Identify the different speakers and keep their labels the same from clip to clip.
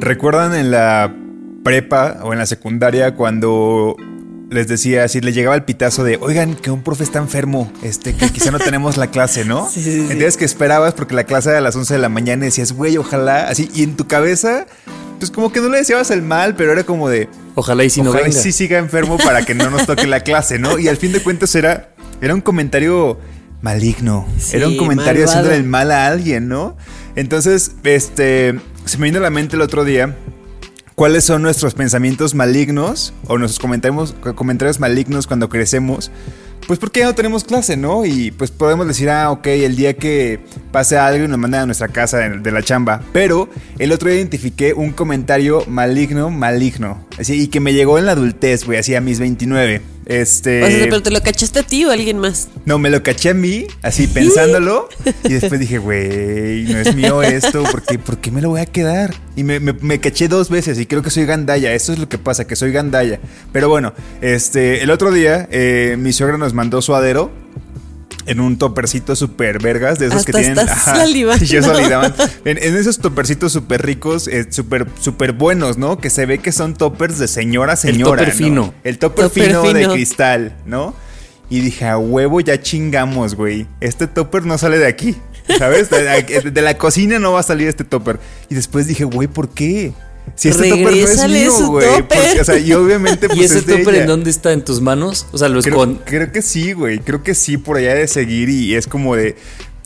Speaker 1: ¿Recuerdan en la prepa o en la secundaria cuando les decía, si les llegaba el pitazo de, oigan, que un profe está enfermo, este, que quizá no tenemos la clase, ¿no?
Speaker 2: Sí, sí, sí.
Speaker 1: Entonces que esperabas porque la clase era a las 11 de la mañana y decías, güey, ojalá, así, y en tu cabeza, pues como que no le deseabas el mal, pero era como de,
Speaker 3: Ojalá y si no
Speaker 1: ojalá y
Speaker 3: venga.
Speaker 1: sí siga enfermo para que no nos toque la clase, ¿no? Y al fin de cuentas era, era un comentario maligno.
Speaker 2: Sí,
Speaker 1: era un comentario
Speaker 2: malvado.
Speaker 1: haciéndole el mal a alguien, ¿no? Entonces, este, se me vino a la mente el otro día cuáles son nuestros pensamientos malignos o nuestros comentarios, comentarios malignos cuando crecemos. Pues porque ya no tenemos clase, ¿no? Y pues podemos decir, ah, ok, el día que pase algo y nos mandan a nuestra casa de, la chamba. Pero el otro día identifiqué un comentario maligno, maligno. Así, y que me llegó en la adultez, güey, así a mis 29. Este.
Speaker 2: O sea, pero te lo cachaste a ti o a alguien más.
Speaker 1: No, me lo caché a mí, así pensándolo. y después dije, güey, no es mío esto, ¿por qué, por qué me lo voy a quedar? Y me, me- me caché dos veces y creo que soy gandaya. Eso es lo que pasa, que soy gandaya. Pero bueno, este, el otro día eh, mi suegra nos mandó suadero. En un topercito super vergas de esos que tienen.
Speaker 2: salivando.
Speaker 1: yo. En, en esos topercitos super ricos, eh, super, super buenos, ¿no? Que se ve que son toppers de señora, señora.
Speaker 3: topper
Speaker 1: ¿no?
Speaker 3: fino.
Speaker 1: El topper,
Speaker 2: Topper
Speaker 1: fino, de cristal, ¿no? Y dije, a huevo ya chingamos, güey. Este topper no sale de aquí. ¿Sabes? De la cocina no va a salir este topper. Y después dije, güey, ¿por qué? Si este topper no es mío, güey. O sea, y obviamente pues
Speaker 3: ¿Y ese
Speaker 1: es de
Speaker 3: topper
Speaker 1: ella.
Speaker 3: en dónde está? ¿En tus manos? O sea, lo
Speaker 1: Creo,
Speaker 3: escon...
Speaker 1: creo que sí, güey. Creo que sí, por allá de seguir y es como de...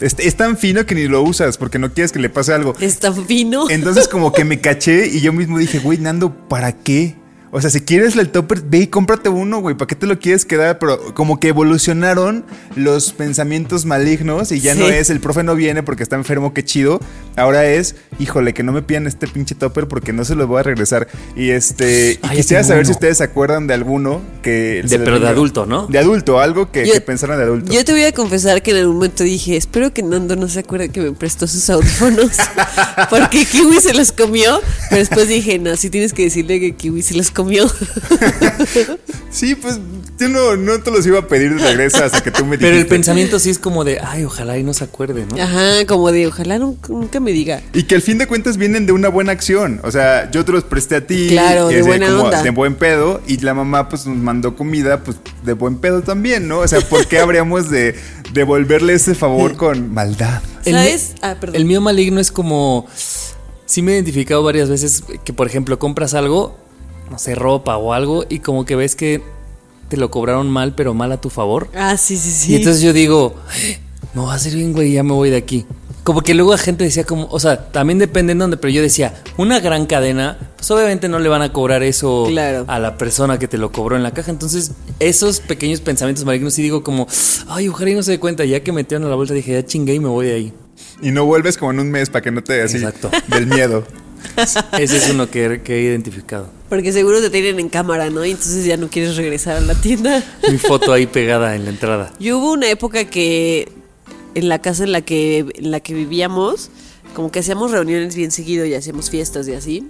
Speaker 1: Es, es tan fino que ni lo usas porque no quieres que le pase algo.
Speaker 2: Es tan fino.
Speaker 1: Entonces como que me caché y yo mismo dije, güey, Nando, ¿para qué? O sea, si quieres el topper, ve y cómprate uno, güey. ¿Para qué te lo quieres quedar? Pero como que evolucionaron los pensamientos malignos y ya no es el profe no viene porque está enfermo, qué chido. Ahora es, híjole, que no me pidan este pinche topper porque no se los voy a regresar. Y este, y quisiera saber si ustedes se acuerdan de alguno que... se
Speaker 3: De, pero de adulto, ¿no?
Speaker 1: De adulto, algo que,
Speaker 2: Yo-
Speaker 1: que pensaran de adulto.
Speaker 2: Yo te voy a confesar que en algún momento dije, espero que Nando no se acuerde que me prestó sus audífonos, porque Kiwi se los comió, pero después dije, no, sí tienes que decirle que Kiwi se los comió.
Speaker 1: Sí, pues yo no, no te los iba a pedir de regreso hasta que tú me dijiste.
Speaker 3: Pero el pensamiento sí es como de, ay, ojalá y no se acuerde, ¿no?
Speaker 2: Ajá, como de, ojalá nunca, me diga.
Speaker 1: Y que al fin de cuentas vienen de una buena acción. O sea, yo te los presté a ti.
Speaker 2: Claro,
Speaker 1: y
Speaker 2: de buena
Speaker 1: como
Speaker 2: onda.
Speaker 1: De buen pedo. Y la mamá pues nos mandó comida pues de buen pedo también, ¿no? O sea, ¿por qué habríamos de devolverle ese favor con maldad?
Speaker 3: El
Speaker 2: ¿Sabes? Ah, perdón.
Speaker 3: El mío maligno es como. Sí, me he identificado varias veces que, por ejemplo, compras algo, no sé, ropa o algo, y como que ves que te lo cobraron mal, pero mal a tu favor.
Speaker 2: Ah, sí, sí, sí.
Speaker 3: Y entonces yo digo, me va a hacer bien, güey, ya me voy de aquí. Como que luego la gente decía como, o sea, también depende en dónde, pero yo decía, una gran cadena, pues obviamente no le van a cobrar eso
Speaker 2: Claro.
Speaker 3: a la persona que te lo cobró en la caja. Entonces, esos pequeños pensamientos malignos sí digo como, ay, ojalá y no se dé cuenta. Ya que metieron a la bolsa dije, ya chingué y me voy de ahí.
Speaker 1: Y no vuelves como en un mes para que no te así
Speaker 3: Exacto.
Speaker 1: del miedo.
Speaker 3: Ese es uno que, que he identificado.
Speaker 2: Porque seguro te tienen en cámara, ¿no? Y entonces ya no quieres regresar a la tienda.
Speaker 3: Mi foto ahí pegada en la entrada.
Speaker 2: Yo hubo una época que en la casa en la que, en la que vivíamos, como que hacíamos reuniones bien seguido y hacíamos fiestas y así.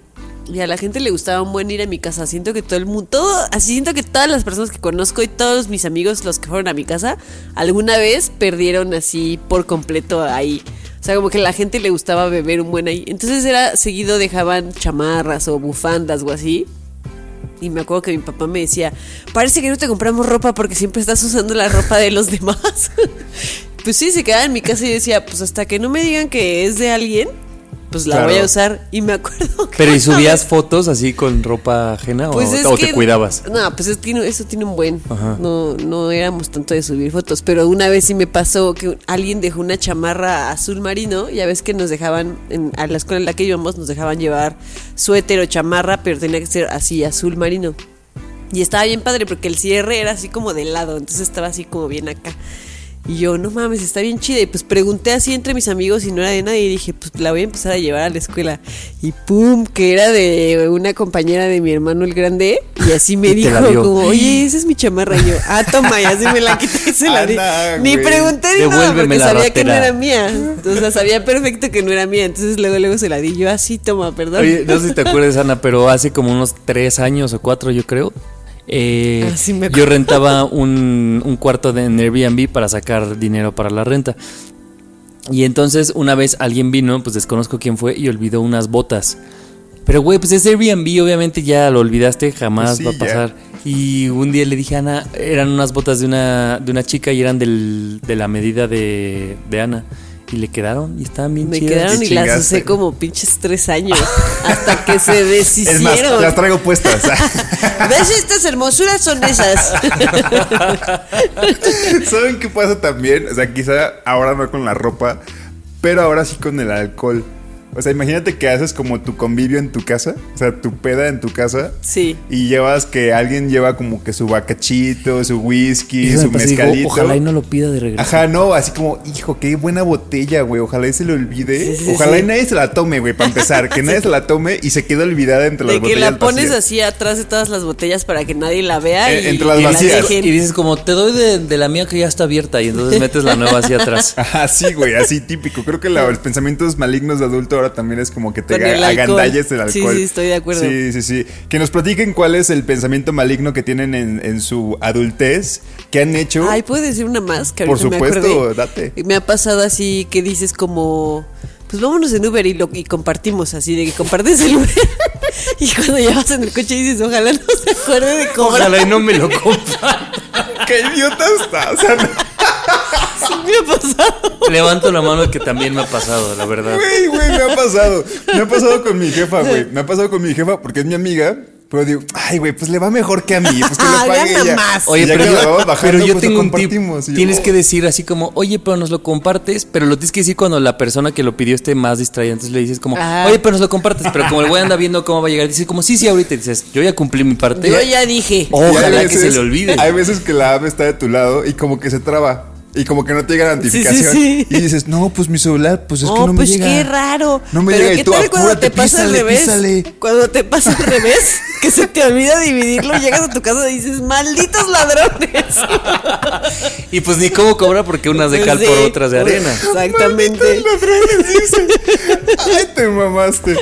Speaker 2: Y a la gente le gustaba un buen ir a mi casa. Siento que todo el mundo, todo, así siento que todas las personas que conozco y todos mis amigos, los que fueron a mi casa, alguna vez perdieron así por completo ahí. O sea, como que a la gente le gustaba beber un buen ahí. Entonces era seguido dejaban chamarras o bufandas o así. Y me acuerdo que mi papá me decía, parece que no te compramos ropa porque siempre estás usando la ropa de los demás. pues sí, se quedaba en mi casa y decía, pues hasta que no me digan que es de alguien, pues la
Speaker 1: Claro.
Speaker 2: voy a usar. Y me acuerdo que
Speaker 3: Pero ¿y subías fotos así con ropa ajena
Speaker 2: Pues
Speaker 3: o,
Speaker 2: es
Speaker 3: o
Speaker 2: que-
Speaker 3: te cuidabas?
Speaker 2: No, pues es que eso tiene un buen.
Speaker 3: Ajá.
Speaker 2: No, no éramos tanto de subir fotos. Pero una vez sí me pasó que alguien dejó una chamarra azul marino. Ya ves que nos dejaban, en, a la escuela en la que íbamos, nos dejaban llevar suéter o chamarra, pero tenía que ser así, azul marino. Y estaba bien padre porque el cierre era así como de lado, entonces estaba así como bien acá. Y yo, no mames, está bien chida. Y pues pregunté así entre mis amigos y no era de nadie. Y dije, pues la voy a empezar a llevar a la escuela. Y pum, que era de una compañera de mi hermano el grande. Y así me
Speaker 3: Y
Speaker 2: dijo, como, oye, esa es mi chamarra. Y yo, ah, toma, y así me la quité y se la di. Ni pregunté ni nada porque sabía que no era mía. Entonces sabía perfecto que no era mía. Entonces luego, luego se la di. Yo, así, toma, perdón.
Speaker 3: Oye, no sé si te acuerdas, Ana, pero hace como unos tres años o cuatro, yo creo. Eh,
Speaker 2: Ah, me
Speaker 3: yo rentaba un, un cuarto de en Airbnb para sacar dinero para la renta. Y entonces una vez alguien vino, pues desconozco quién fue, y olvidó unas botas. Pero güey, pues ese Airbnb obviamente ya lo olvidaste, jamás
Speaker 1: Pues sí,
Speaker 3: va a pasar. Y un día le dije a Ana, eran unas botas de una, de una chica y eran del, de la medida de, de Ana. Y le quedaron y estaban bien
Speaker 2: Me
Speaker 3: chidas.
Speaker 2: quedaron y las usé como pinches tres años. hasta que se
Speaker 1: Es más,
Speaker 2: deshicieron.
Speaker 1: las traigo puestas.
Speaker 2: ¿Ves? Estas hermosuras son esas.
Speaker 1: ¿Saben qué pasa también? O sea, quizá ahora no con la ropa, pero ahora sí con el alcohol. O sea, imagínate que haces como tu convivio en tu casa, o sea, tu peda en tu casa.
Speaker 2: Sí.
Speaker 1: Y llevas que alguien lleva como que su bacachito, su whisky,
Speaker 3: Eso
Speaker 1: su
Speaker 3: digo,
Speaker 1: mezcalito.
Speaker 3: ojalá y no lo pida de regreso.
Speaker 1: Ajá, no, así como, hijo, qué buena botella, güey. Ojalá y se le olvide.
Speaker 2: Sí, sí,
Speaker 1: Ojalá
Speaker 2: sí.
Speaker 1: y nadie se la tome, güey, para empezar. Que nadie se la tome y se quede olvidada entre las
Speaker 2: De que
Speaker 1: botellas.
Speaker 2: la pones
Speaker 1: vacías.
Speaker 2: así atrás de todas las botellas para que nadie la vea
Speaker 1: Eh,
Speaker 2: y
Speaker 1: entre las
Speaker 2: que la
Speaker 1: vacías.
Speaker 2: dejen.
Speaker 3: Y dices como, te doy de, de la mía que ya está abierta y entonces metes la nueva hacia atrás.
Speaker 1: Ajá, sí, güey, así típico. Creo que la- los pensamientos malignos de adulto ahora también es como que te
Speaker 2: el alcohol.
Speaker 1: agandalles el
Speaker 2: Sí,
Speaker 1: alcohol.
Speaker 2: sí, estoy de acuerdo.
Speaker 1: Sí, sí, sí. Que nos platiquen cuál es el pensamiento maligno que tienen en, en su adultez, que han hecho.
Speaker 2: Ay, ¿puedo decir una más? Que
Speaker 1: Por
Speaker 2: me
Speaker 1: supuesto,
Speaker 2: acordé?
Speaker 1: date.
Speaker 2: Me ha pasado así que dices como... Pues vámonos en Uber y, lo, y compartimos así, de que compartes el Uber. y cuando ya vas en el coche dices, ojalá no se acuerde de cobrar.
Speaker 3: Ojalá y no me lo compra.
Speaker 1: ¡Qué idiota está! O sea, no-
Speaker 2: Sí me ha pasado.
Speaker 3: Levanto la mano que también me ha pasado, la verdad.
Speaker 1: Güey, güey, me ha pasado. Me ha pasado con mi jefa, güey. Me ha pasado con mi jefa porque es mi amiga. Pero digo, ay, güey, pues le va mejor que a mí. Pues que
Speaker 2: Ah,
Speaker 1: lo pague
Speaker 2: gana
Speaker 1: ella.
Speaker 2: más.
Speaker 3: Oye, pero
Speaker 1: que
Speaker 3: yo,
Speaker 1: bajando,
Speaker 3: pero yo
Speaker 1: pues
Speaker 3: tengo un tip.
Speaker 1: yo,
Speaker 3: Tienes que decir así como, oye, pero nos lo compartes, pero lo tienes que decir cuando la persona que lo pidió esté más distraída. Entonces le dices como,
Speaker 2: Ah.
Speaker 3: oye, pero nos lo compartes. Pero como el güey anda viendo cómo va a llegar, dice como, sí, sí, ahorita. Y dices, yo ya cumplí mi parte.
Speaker 2: Yo ya dije.
Speaker 3: Ojalá que se le olvide.
Speaker 1: Hay veces que la app está de tu lado y como que se traba. Y como que no te llega la notificación.
Speaker 2: sí.
Speaker 1: Y dices, no, pues mi celular, pues es
Speaker 2: oh,
Speaker 1: que no me
Speaker 2: pues
Speaker 1: llega.
Speaker 2: qué raro.
Speaker 1: No me
Speaker 2: Pero
Speaker 1: llega y
Speaker 2: ¿qué
Speaker 1: tú,
Speaker 2: tal cuando te pasa al
Speaker 1: písale,
Speaker 2: revés?
Speaker 1: písale.
Speaker 2: Cuando te pasa al revés, que se te olvida dividirlo, llegas a tu casa y dices, malditos ladrones.
Speaker 3: Y pues ni cómo cobra porque unas de cal por otras de arena.
Speaker 2: Exactamente.
Speaker 1: Ladrones, dice. Ay, te mamaste.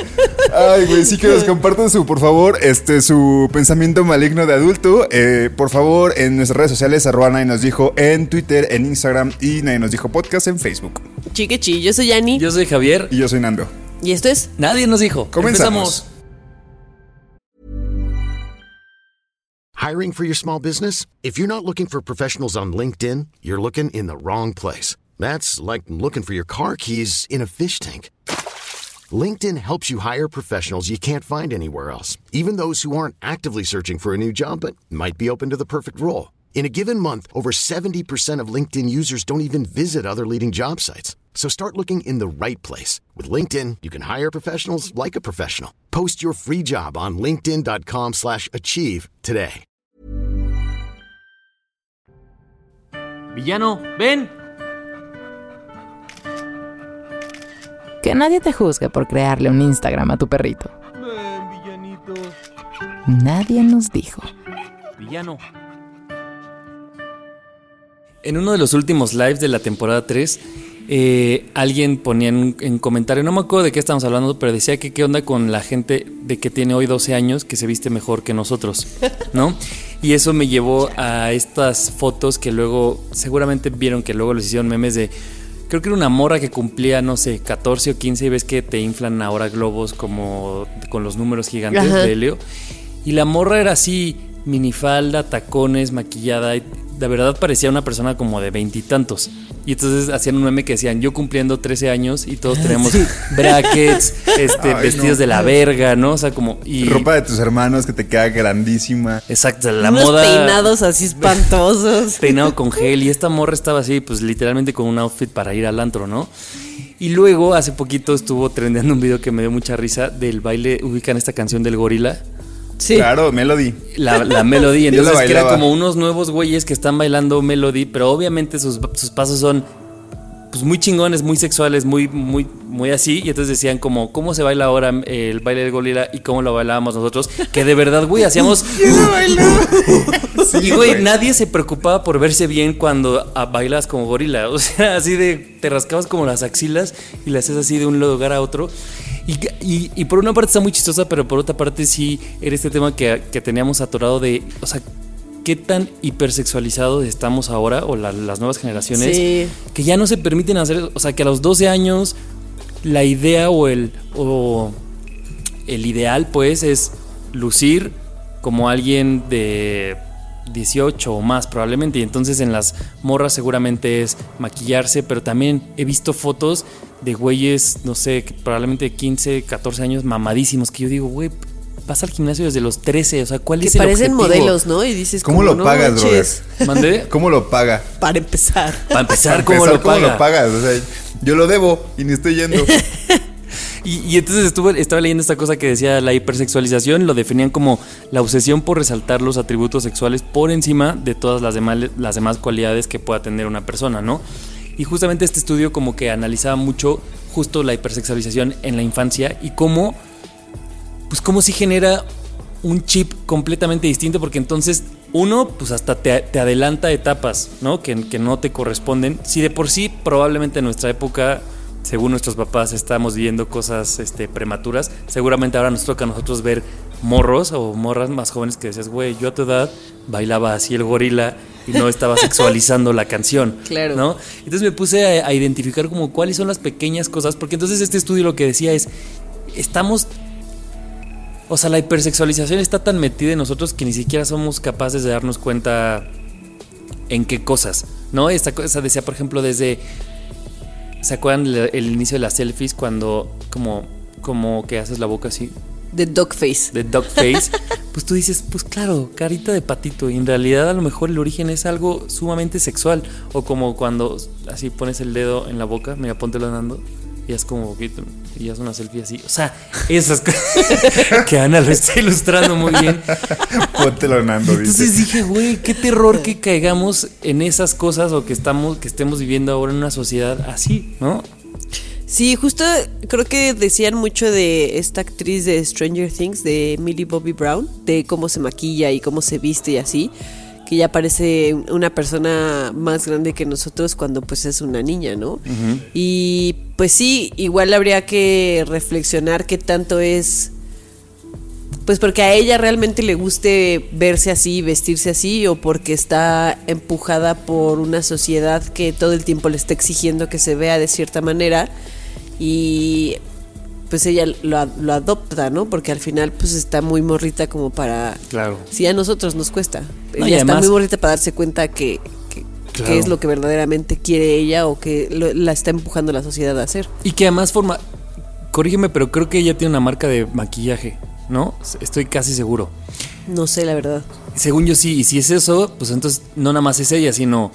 Speaker 1: Ay, güey, sí que nos compartan su, por favor, este, su pensamiento maligno de adulto. Eh, por favor, en nuestras redes sociales, arroba nadie nos dijo en Twitter, en Instagram y nadie nos dijo podcast en Facebook.
Speaker 2: Chiquechi, yo soy Yani.
Speaker 3: Yo soy Javier.
Speaker 1: Y yo soy Nando.
Speaker 2: Y esto es
Speaker 3: Nadie nos dijo.
Speaker 1: Comenzamos.
Speaker 4: Hiring for your small business? If you're not looking for professionals on LinkedIn, you're looking in the wrong place. That's like looking for your car keys in a fish tank. LinkedIn helps you hire professionals you can't find anywhere else, even those who aren't actively searching for a new job but might be open to the perfect role. In a given month, over 70% of LinkedIn users don't even visit other leading job sites. So start looking in the right place. With LinkedIn, you can hire professionals like a professional. Post your free job on linkedin.com slash achieve today.
Speaker 3: Villano, ven.
Speaker 5: Que nadie te juzgue por crearle un Instagram a tu perrito. Nadie nos dijo.
Speaker 3: Villano. En uno de los últimos lives de la temporada 3, eh, alguien ponía en, comentario, no me acuerdo de qué estamos hablando, pero decía que qué onda con la gente de que tiene hoy 12 años que se viste mejor que nosotros, ¿no? Y eso me llevó a estas fotos que luego, seguramente vieron que luego les hicieron memes de, creo que era una morra que cumplía, no sé, 14 o 15 y ves que te inflan ahora globos como con los números gigantes
Speaker 2: Ajá.
Speaker 3: de helio. Y la morra era así, minifalda, tacones, maquillada. y de verdad parecía una persona como de veintitantos. Y entonces hacían un meme que decían, yo cumpliendo 13 años y todos tenemos brackets, este,
Speaker 1: Ay,
Speaker 3: vestidos
Speaker 1: no.
Speaker 3: de la verga, ¿no? O sea, como... Y,
Speaker 1: Ropa de tus hermanos que te queda grandísima.
Speaker 3: Exacto, la
Speaker 2: Unos
Speaker 3: moda...
Speaker 2: peinados así espantosos.
Speaker 3: peinado con gel y esta morra estaba así, pues literalmente con un outfit para ir al antro, ¿no? Y luego hace poquito estuvo trendeando un video que me dio mucha risa del baile, ubican esta canción del gorila,
Speaker 2: Sí.
Speaker 1: Claro, Melody.
Speaker 3: la, la melody,
Speaker 1: la
Speaker 3: entonces que era como unos nuevos güeyes que están bailando melody, pero obviamente sus, sus pasos son pues muy chingones, muy sexuales, muy, muy, muy así. Y entonces decían como, ¿cómo se baila ahora el baile del gorila y cómo lo bailábamos nosotros? Que de verdad, güey, hacíamos... y, güey, nadie se preocupaba por verse bien cuando ah, bailas como gorila. O sea, así de, te rascabas como las axilas y le haces así de un lugar a otro. Y, y- y por una parte está muy chistosa, pero por otra parte sí era este tema que, que teníamos atorado de, o sea, qué tan hipersexualizados estamos ahora, o la- las nuevas generaciones,
Speaker 2: Sí.
Speaker 3: que ya no se permiten hacer, o sea, que a los 12 años la idea o el, o el ideal pues es lucir como alguien de 18 o más probablemente. Y entonces en las morras seguramente es maquillarse, pero también he visto fotos de güeyes, no sé, probablemente 15, 14 años mamadísimos, que yo digo, güey, vas al gimnasio desde los 13, o sea, ¿cuál
Speaker 2: Que
Speaker 3: es el
Speaker 2: parecen
Speaker 3: objetivo?
Speaker 2: modelos, ¿no? Y dices,
Speaker 1: ¿Cómo
Speaker 2: como,
Speaker 1: lo
Speaker 2: no
Speaker 1: pagas,
Speaker 2: manches.
Speaker 3: ¿Mandé?
Speaker 1: ¿Cómo lo paga?
Speaker 2: Para empezar.
Speaker 3: Para empezar,
Speaker 1: Para
Speaker 3: ¿cómo,
Speaker 1: empezar,
Speaker 3: lo paga?
Speaker 1: pagas? O sea, yo lo debo y ni estoy yendo.
Speaker 3: Y, entonces estuve, estaba leyendo esta cosa que decía la hipersexualización, lo definían como la obsesión por resaltar los atributos sexuales por encima de todas las demás, las demás cualidades que pueda tener una persona, ¿no? Y justamente este estudio como que analizaba mucho justo la hipersexualización en la infancia y cómo, pues cómo si genera un chip completamente distinto, porque entonces uno, pues hasta te, te adelanta etapas, ¿no? Que, que no te corresponden. Si de por sí, probablemente en nuestra época, según nuestros papás, estamos viendo cosas este, prematuras, seguramente ahora nos toca a nosotros ver morros o morras más jóvenes que decías, güey, yo a tu edad bailaba así el gorila y no estaba sexualizando la canción.
Speaker 2: Claro.
Speaker 3: ¿no? Entonces me puse a, a identificar como cuáles son las pequeñas cosas, porque entonces este estudio lo que decía es, estamos o sea, la hipersexualización está tan metida en nosotros que ni siquiera somos capaces de darnos cuenta en qué cosas, ¿no? Esta cosa decía, por ejemplo, desde... ¿Se acuerdan el, el inicio de las selfies cuando como, como que haces la boca así?
Speaker 2: De Dogface.
Speaker 3: De dog face. pues tú dices, pues claro, carita de patito. Y en realidad a lo mejor el origen es algo sumamente sexual. O como cuando así pones el dedo en la boca, mira, póntelo andando. Y es como poquito, y es una selfie así. O sea, esas cosas que Ana lo está ilustrando muy bien.
Speaker 1: Póntelo, Nando, dice.
Speaker 3: Entonces dije, güey, qué terror que caigamos en esas cosas o que estamos, que estemos viviendo ahora en una sociedad así, ¿no?
Speaker 2: Sí, justo creo que decían mucho de esta actriz de Stranger Things, de Millie Bobby Brown, de cómo se maquilla y cómo se viste y así, que ya parece una persona más grande que nosotros cuando pues es una niña, ¿no? Y pues sí, igual habría que reflexionar qué tanto es pues porque a ella realmente le guste verse así, vestirse así, o porque está empujada por una sociedad que todo el tiempo le está exigiendo que se vea de cierta manera y pues ella lo, adopta, ¿no? Porque al final pues está muy morrita como para...
Speaker 3: Claro.
Speaker 2: Si a nosotros nos cuesta.
Speaker 3: No, y
Speaker 2: ella está muy morrita para darse cuenta que, que,
Speaker 3: Claro.
Speaker 2: que es lo que verdaderamente quiere ella o que lo- la está empujando la sociedad a hacer.
Speaker 3: Y que además forma, corrígeme, pero creo que ella tiene una marca de maquillaje, ¿no? Estoy casi seguro.
Speaker 2: No sé, la verdad.
Speaker 3: Según yo sí, y si es eso, pues entonces no nada más es ella, sino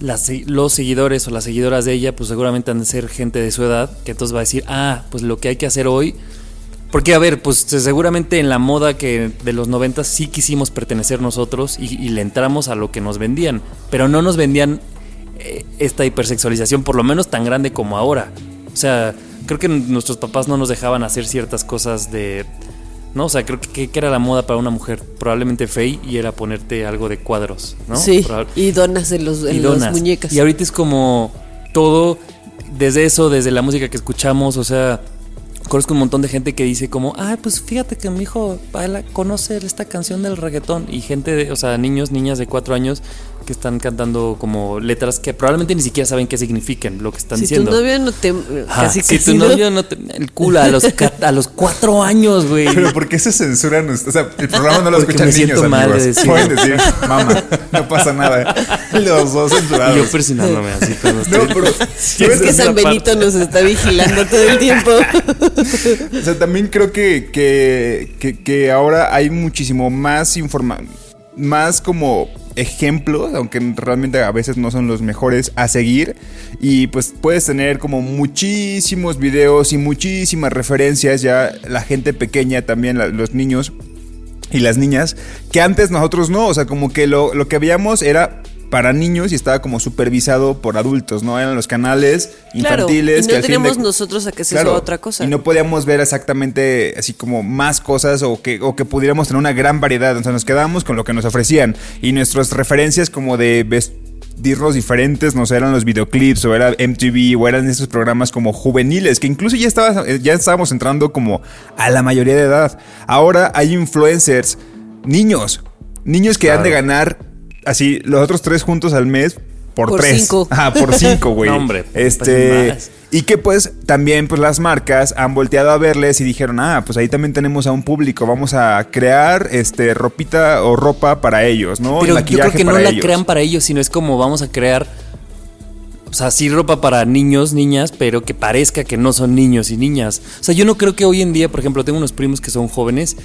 Speaker 3: los seguidores o las seguidoras de ella, pues seguramente han de ser gente de su edad, que entonces va a decir, ah, pues lo que hay que hacer hoy. Porque, a ver, pues seguramente en la moda que de los 90 sí quisimos pertenecer nosotros y, y le entramos a lo que nos vendían, pero no nos vendían eh, esta hipersexualización, por lo menos tan grande como ahora. O sea, creo que nuestros papás no nos dejaban hacer ciertas cosas de... ¿no? O sea, creo que, que era la moda para una mujer, probablemente fey, y era ponerte algo de cuadros, ¿no?
Speaker 2: Sí,
Speaker 3: Probab-
Speaker 2: y donas en, los, en
Speaker 3: y
Speaker 2: las muñecas.
Speaker 3: Y ahorita es como todo, desde eso, desde la música que escuchamos, o sea, conozco un montón de gente que dice como, ah, pues fíjate que mi hijo baila, conoce esta canción del reggaetón. Y gente, de, o sea, niños, niñas de cuatro años que están cantando como letras que probablemente ni siquiera saben qué significan lo que están
Speaker 2: Si
Speaker 3: diciendo.
Speaker 2: tu novio no te.
Speaker 3: Ajá,
Speaker 2: casi
Speaker 3: si
Speaker 2: casi
Speaker 3: tu
Speaker 2: no-
Speaker 3: novio no te. El culo a los, a los cuatro años, güey.
Speaker 1: Pero ¿por qué se censuran? O sea, el programa no lo
Speaker 3: Porque
Speaker 1: escuchan
Speaker 3: me
Speaker 1: niños,
Speaker 3: siento mal de decir.
Speaker 1: Pueden decir, mamá, no pasa nada. Los dos
Speaker 3: Y
Speaker 1: censurados.
Speaker 3: yo presionándome así. cuando
Speaker 1: No,
Speaker 3: estoy-
Speaker 1: pero
Speaker 2: Es que San Benito nos está vigilando todo el tiempo.
Speaker 1: O sea, también creo que, que, que- ahora hay muchísimo más informa más como ejemplos, aunque realmente a veces no son los mejores a seguir. Y pues puedes tener como muchísimos videos y muchísimas referencias. Ya la gente pequeña también, los niños y las niñas, que antes nosotros no. O sea, como que lo, lo que veíamos era para niños y estaba como supervisado por adultos, ¿no? Eran los canales
Speaker 2: Claro,
Speaker 1: infantiles.
Speaker 2: y
Speaker 1: que
Speaker 2: no
Speaker 1: fin de-
Speaker 2: teníamos nosotros acceso
Speaker 1: Claro,
Speaker 2: a otra cosa.
Speaker 1: Y no podíamos ver exactamente así como más cosas o que, o que pudiéramos tener una gran variedad. O sea, nos quedábamos con lo que nos ofrecían. Y nuestras referencias como de vestirnos diferentes, no sé, eran los videoclips o era MTV o eran esos programas como juveniles, que incluso ya, estaba, ya estábamos entrando como a la mayoría de edad. Ahora hay influencers, niños, niños que han de ganar así los otros tres juntos al mes. Por,
Speaker 2: Por
Speaker 1: tres.
Speaker 2: cinco.
Speaker 1: Ah, por cinco, güey.
Speaker 3: No, hombre,
Speaker 1: Este.
Speaker 3: pues más.
Speaker 1: Y que pues también pues las marcas han volteado a verles y dijeron, ah, pues ahí también tenemos a un público, vamos a crear este ropita o ropa para ellos, ¿no?
Speaker 3: Pero yo creo que no la
Speaker 1: ellos.
Speaker 3: crean para ellos, sino es como vamos a crear. O sea, sí ropa para niños, niñas, pero que parezca que no son niños y niñas. O sea, yo no creo que hoy en día, por ejemplo, tengo unos primos que son jóvenes.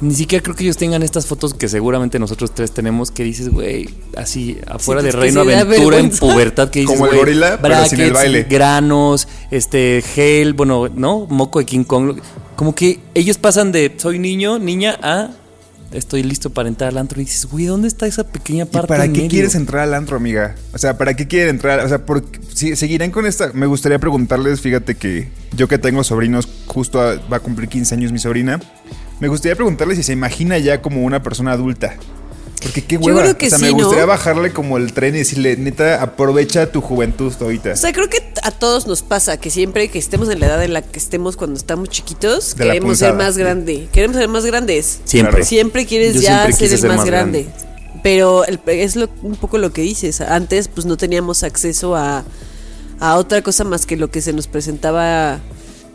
Speaker 3: Ni siquiera creo que ellos tengan estas fotos que seguramente nosotros tres tenemos que dices, güey, así afuera
Speaker 2: Sí,
Speaker 3: de Reino Aventura en pubertad que dices,
Speaker 1: Como el
Speaker 3: güey,
Speaker 1: gorila, pero sin el baile.
Speaker 3: granos, este gel, bueno, ¿no? Moco de King Kong. Como que ellos pasan de soy niño, niña a estoy listo para entrar al antro y dices, güey, ¿dónde está esa pequeña
Speaker 1: ¿Y
Speaker 3: parte
Speaker 1: para
Speaker 3: en
Speaker 1: qué
Speaker 3: medio?
Speaker 1: quieres entrar al antro, amiga? O sea, ¿para qué quieren entrar? O sea, ¿por si, seguirán con esta. Me gustaría preguntarles, fíjate que yo que tengo sobrinos, justo a- va a cumplir 15 años mi sobrina. Me gustaría preguntarle si se imagina ya como una persona adulta. Porque qué
Speaker 2: Yo
Speaker 1: hueva.
Speaker 2: creo que
Speaker 1: o sea,
Speaker 2: sí,
Speaker 1: me
Speaker 2: ¿no?
Speaker 1: gustaría bajarle como el tren y decirle, neta, aprovecha tu juventud ahorita.
Speaker 2: O sea, creo que a todos nos pasa que siempre que estemos en la edad en la que estemos cuando estamos chiquitos,
Speaker 1: De
Speaker 2: queremos ser más grande. Queremos ser más grandes.
Speaker 3: Siempre.
Speaker 2: Siempre quieres
Speaker 3: Yo
Speaker 2: ya
Speaker 3: siempre
Speaker 2: ser el
Speaker 3: ser
Speaker 2: más,
Speaker 3: más
Speaker 2: grande. Pero el- es lo- un poco lo que dices. Antes, pues no teníamos acceso a, a otra cosa más que lo que se nos presentaba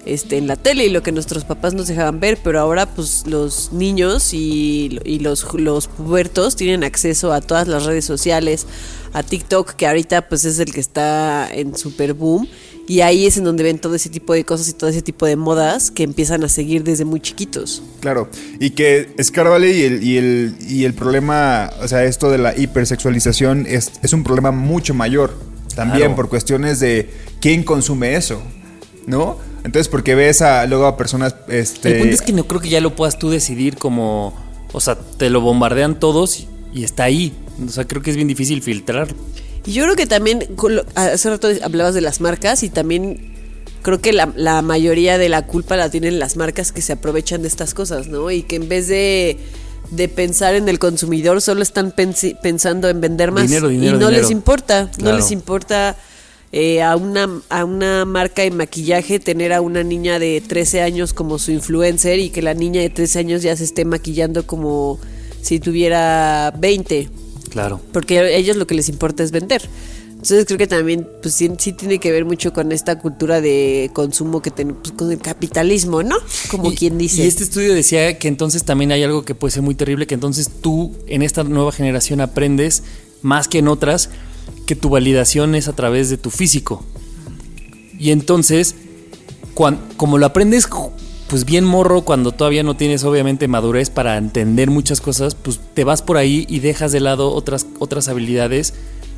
Speaker 2: este, en la tele y lo que nuestros papás nos dejaban ver. Pero ahora, pues los niños y, y los, los pubertos tienen acceso a todas las redes sociales, a TikTok, que ahorita pues es el que está en super boom. Y ahí es en donde ven todo ese tipo de cosas y todo ese tipo de modas que empiezan a seguir desde muy chiquitos.
Speaker 1: Claro, y que escárbale y el, y el, y el problema, o sea, esto de la hipersexualización es, es un problema mucho mayor. También
Speaker 3: Claro.
Speaker 1: por cuestiones de quién consume eso, ¿no? Entonces, porque ves a luego a personas, este...
Speaker 3: El punto es que no creo que ya lo puedas tú decidir como, o sea, te lo bombardean todos y, está ahí. O sea, creo que es bien difícil filtrar.
Speaker 2: Y yo creo que también, hace rato hablabas de las marcas y también creo que la, la mayoría de la culpa la tienen las marcas que se aprovechan de estas cosas, ¿no? Y que en vez de, de pensar en el consumidor, solo están pensi- pensando en vender más.
Speaker 3: Dinero, dinero,
Speaker 2: y no
Speaker 3: dinero.
Speaker 2: les importa, no les importa eh, a, una, a una marca de maquillaje tener a una niña de 13 años como su influencer y que la niña de 13 años ya se esté maquillando como si tuviera 20
Speaker 3: Claro.
Speaker 2: porque a ellos lo que les importa es vender. Entonces creo que también pues sí, sí tiene que ver mucho con esta cultura de consumo que tenemos, con el capitalismo, ¿no? Como
Speaker 3: Y-
Speaker 2: quien dice.
Speaker 3: Y este estudio decía que entonces también hay algo que puede ser muy terrible, que entonces tú en esta nueva generación aprendes más que en otras que tu validación es a través de tu físico. Y entonces, cuan- como lo aprendes pues bien morro cuando todavía no tienes obviamente madurez para entender muchas cosas, pues te vas por ahí y dejas de lado otras, otras habilidades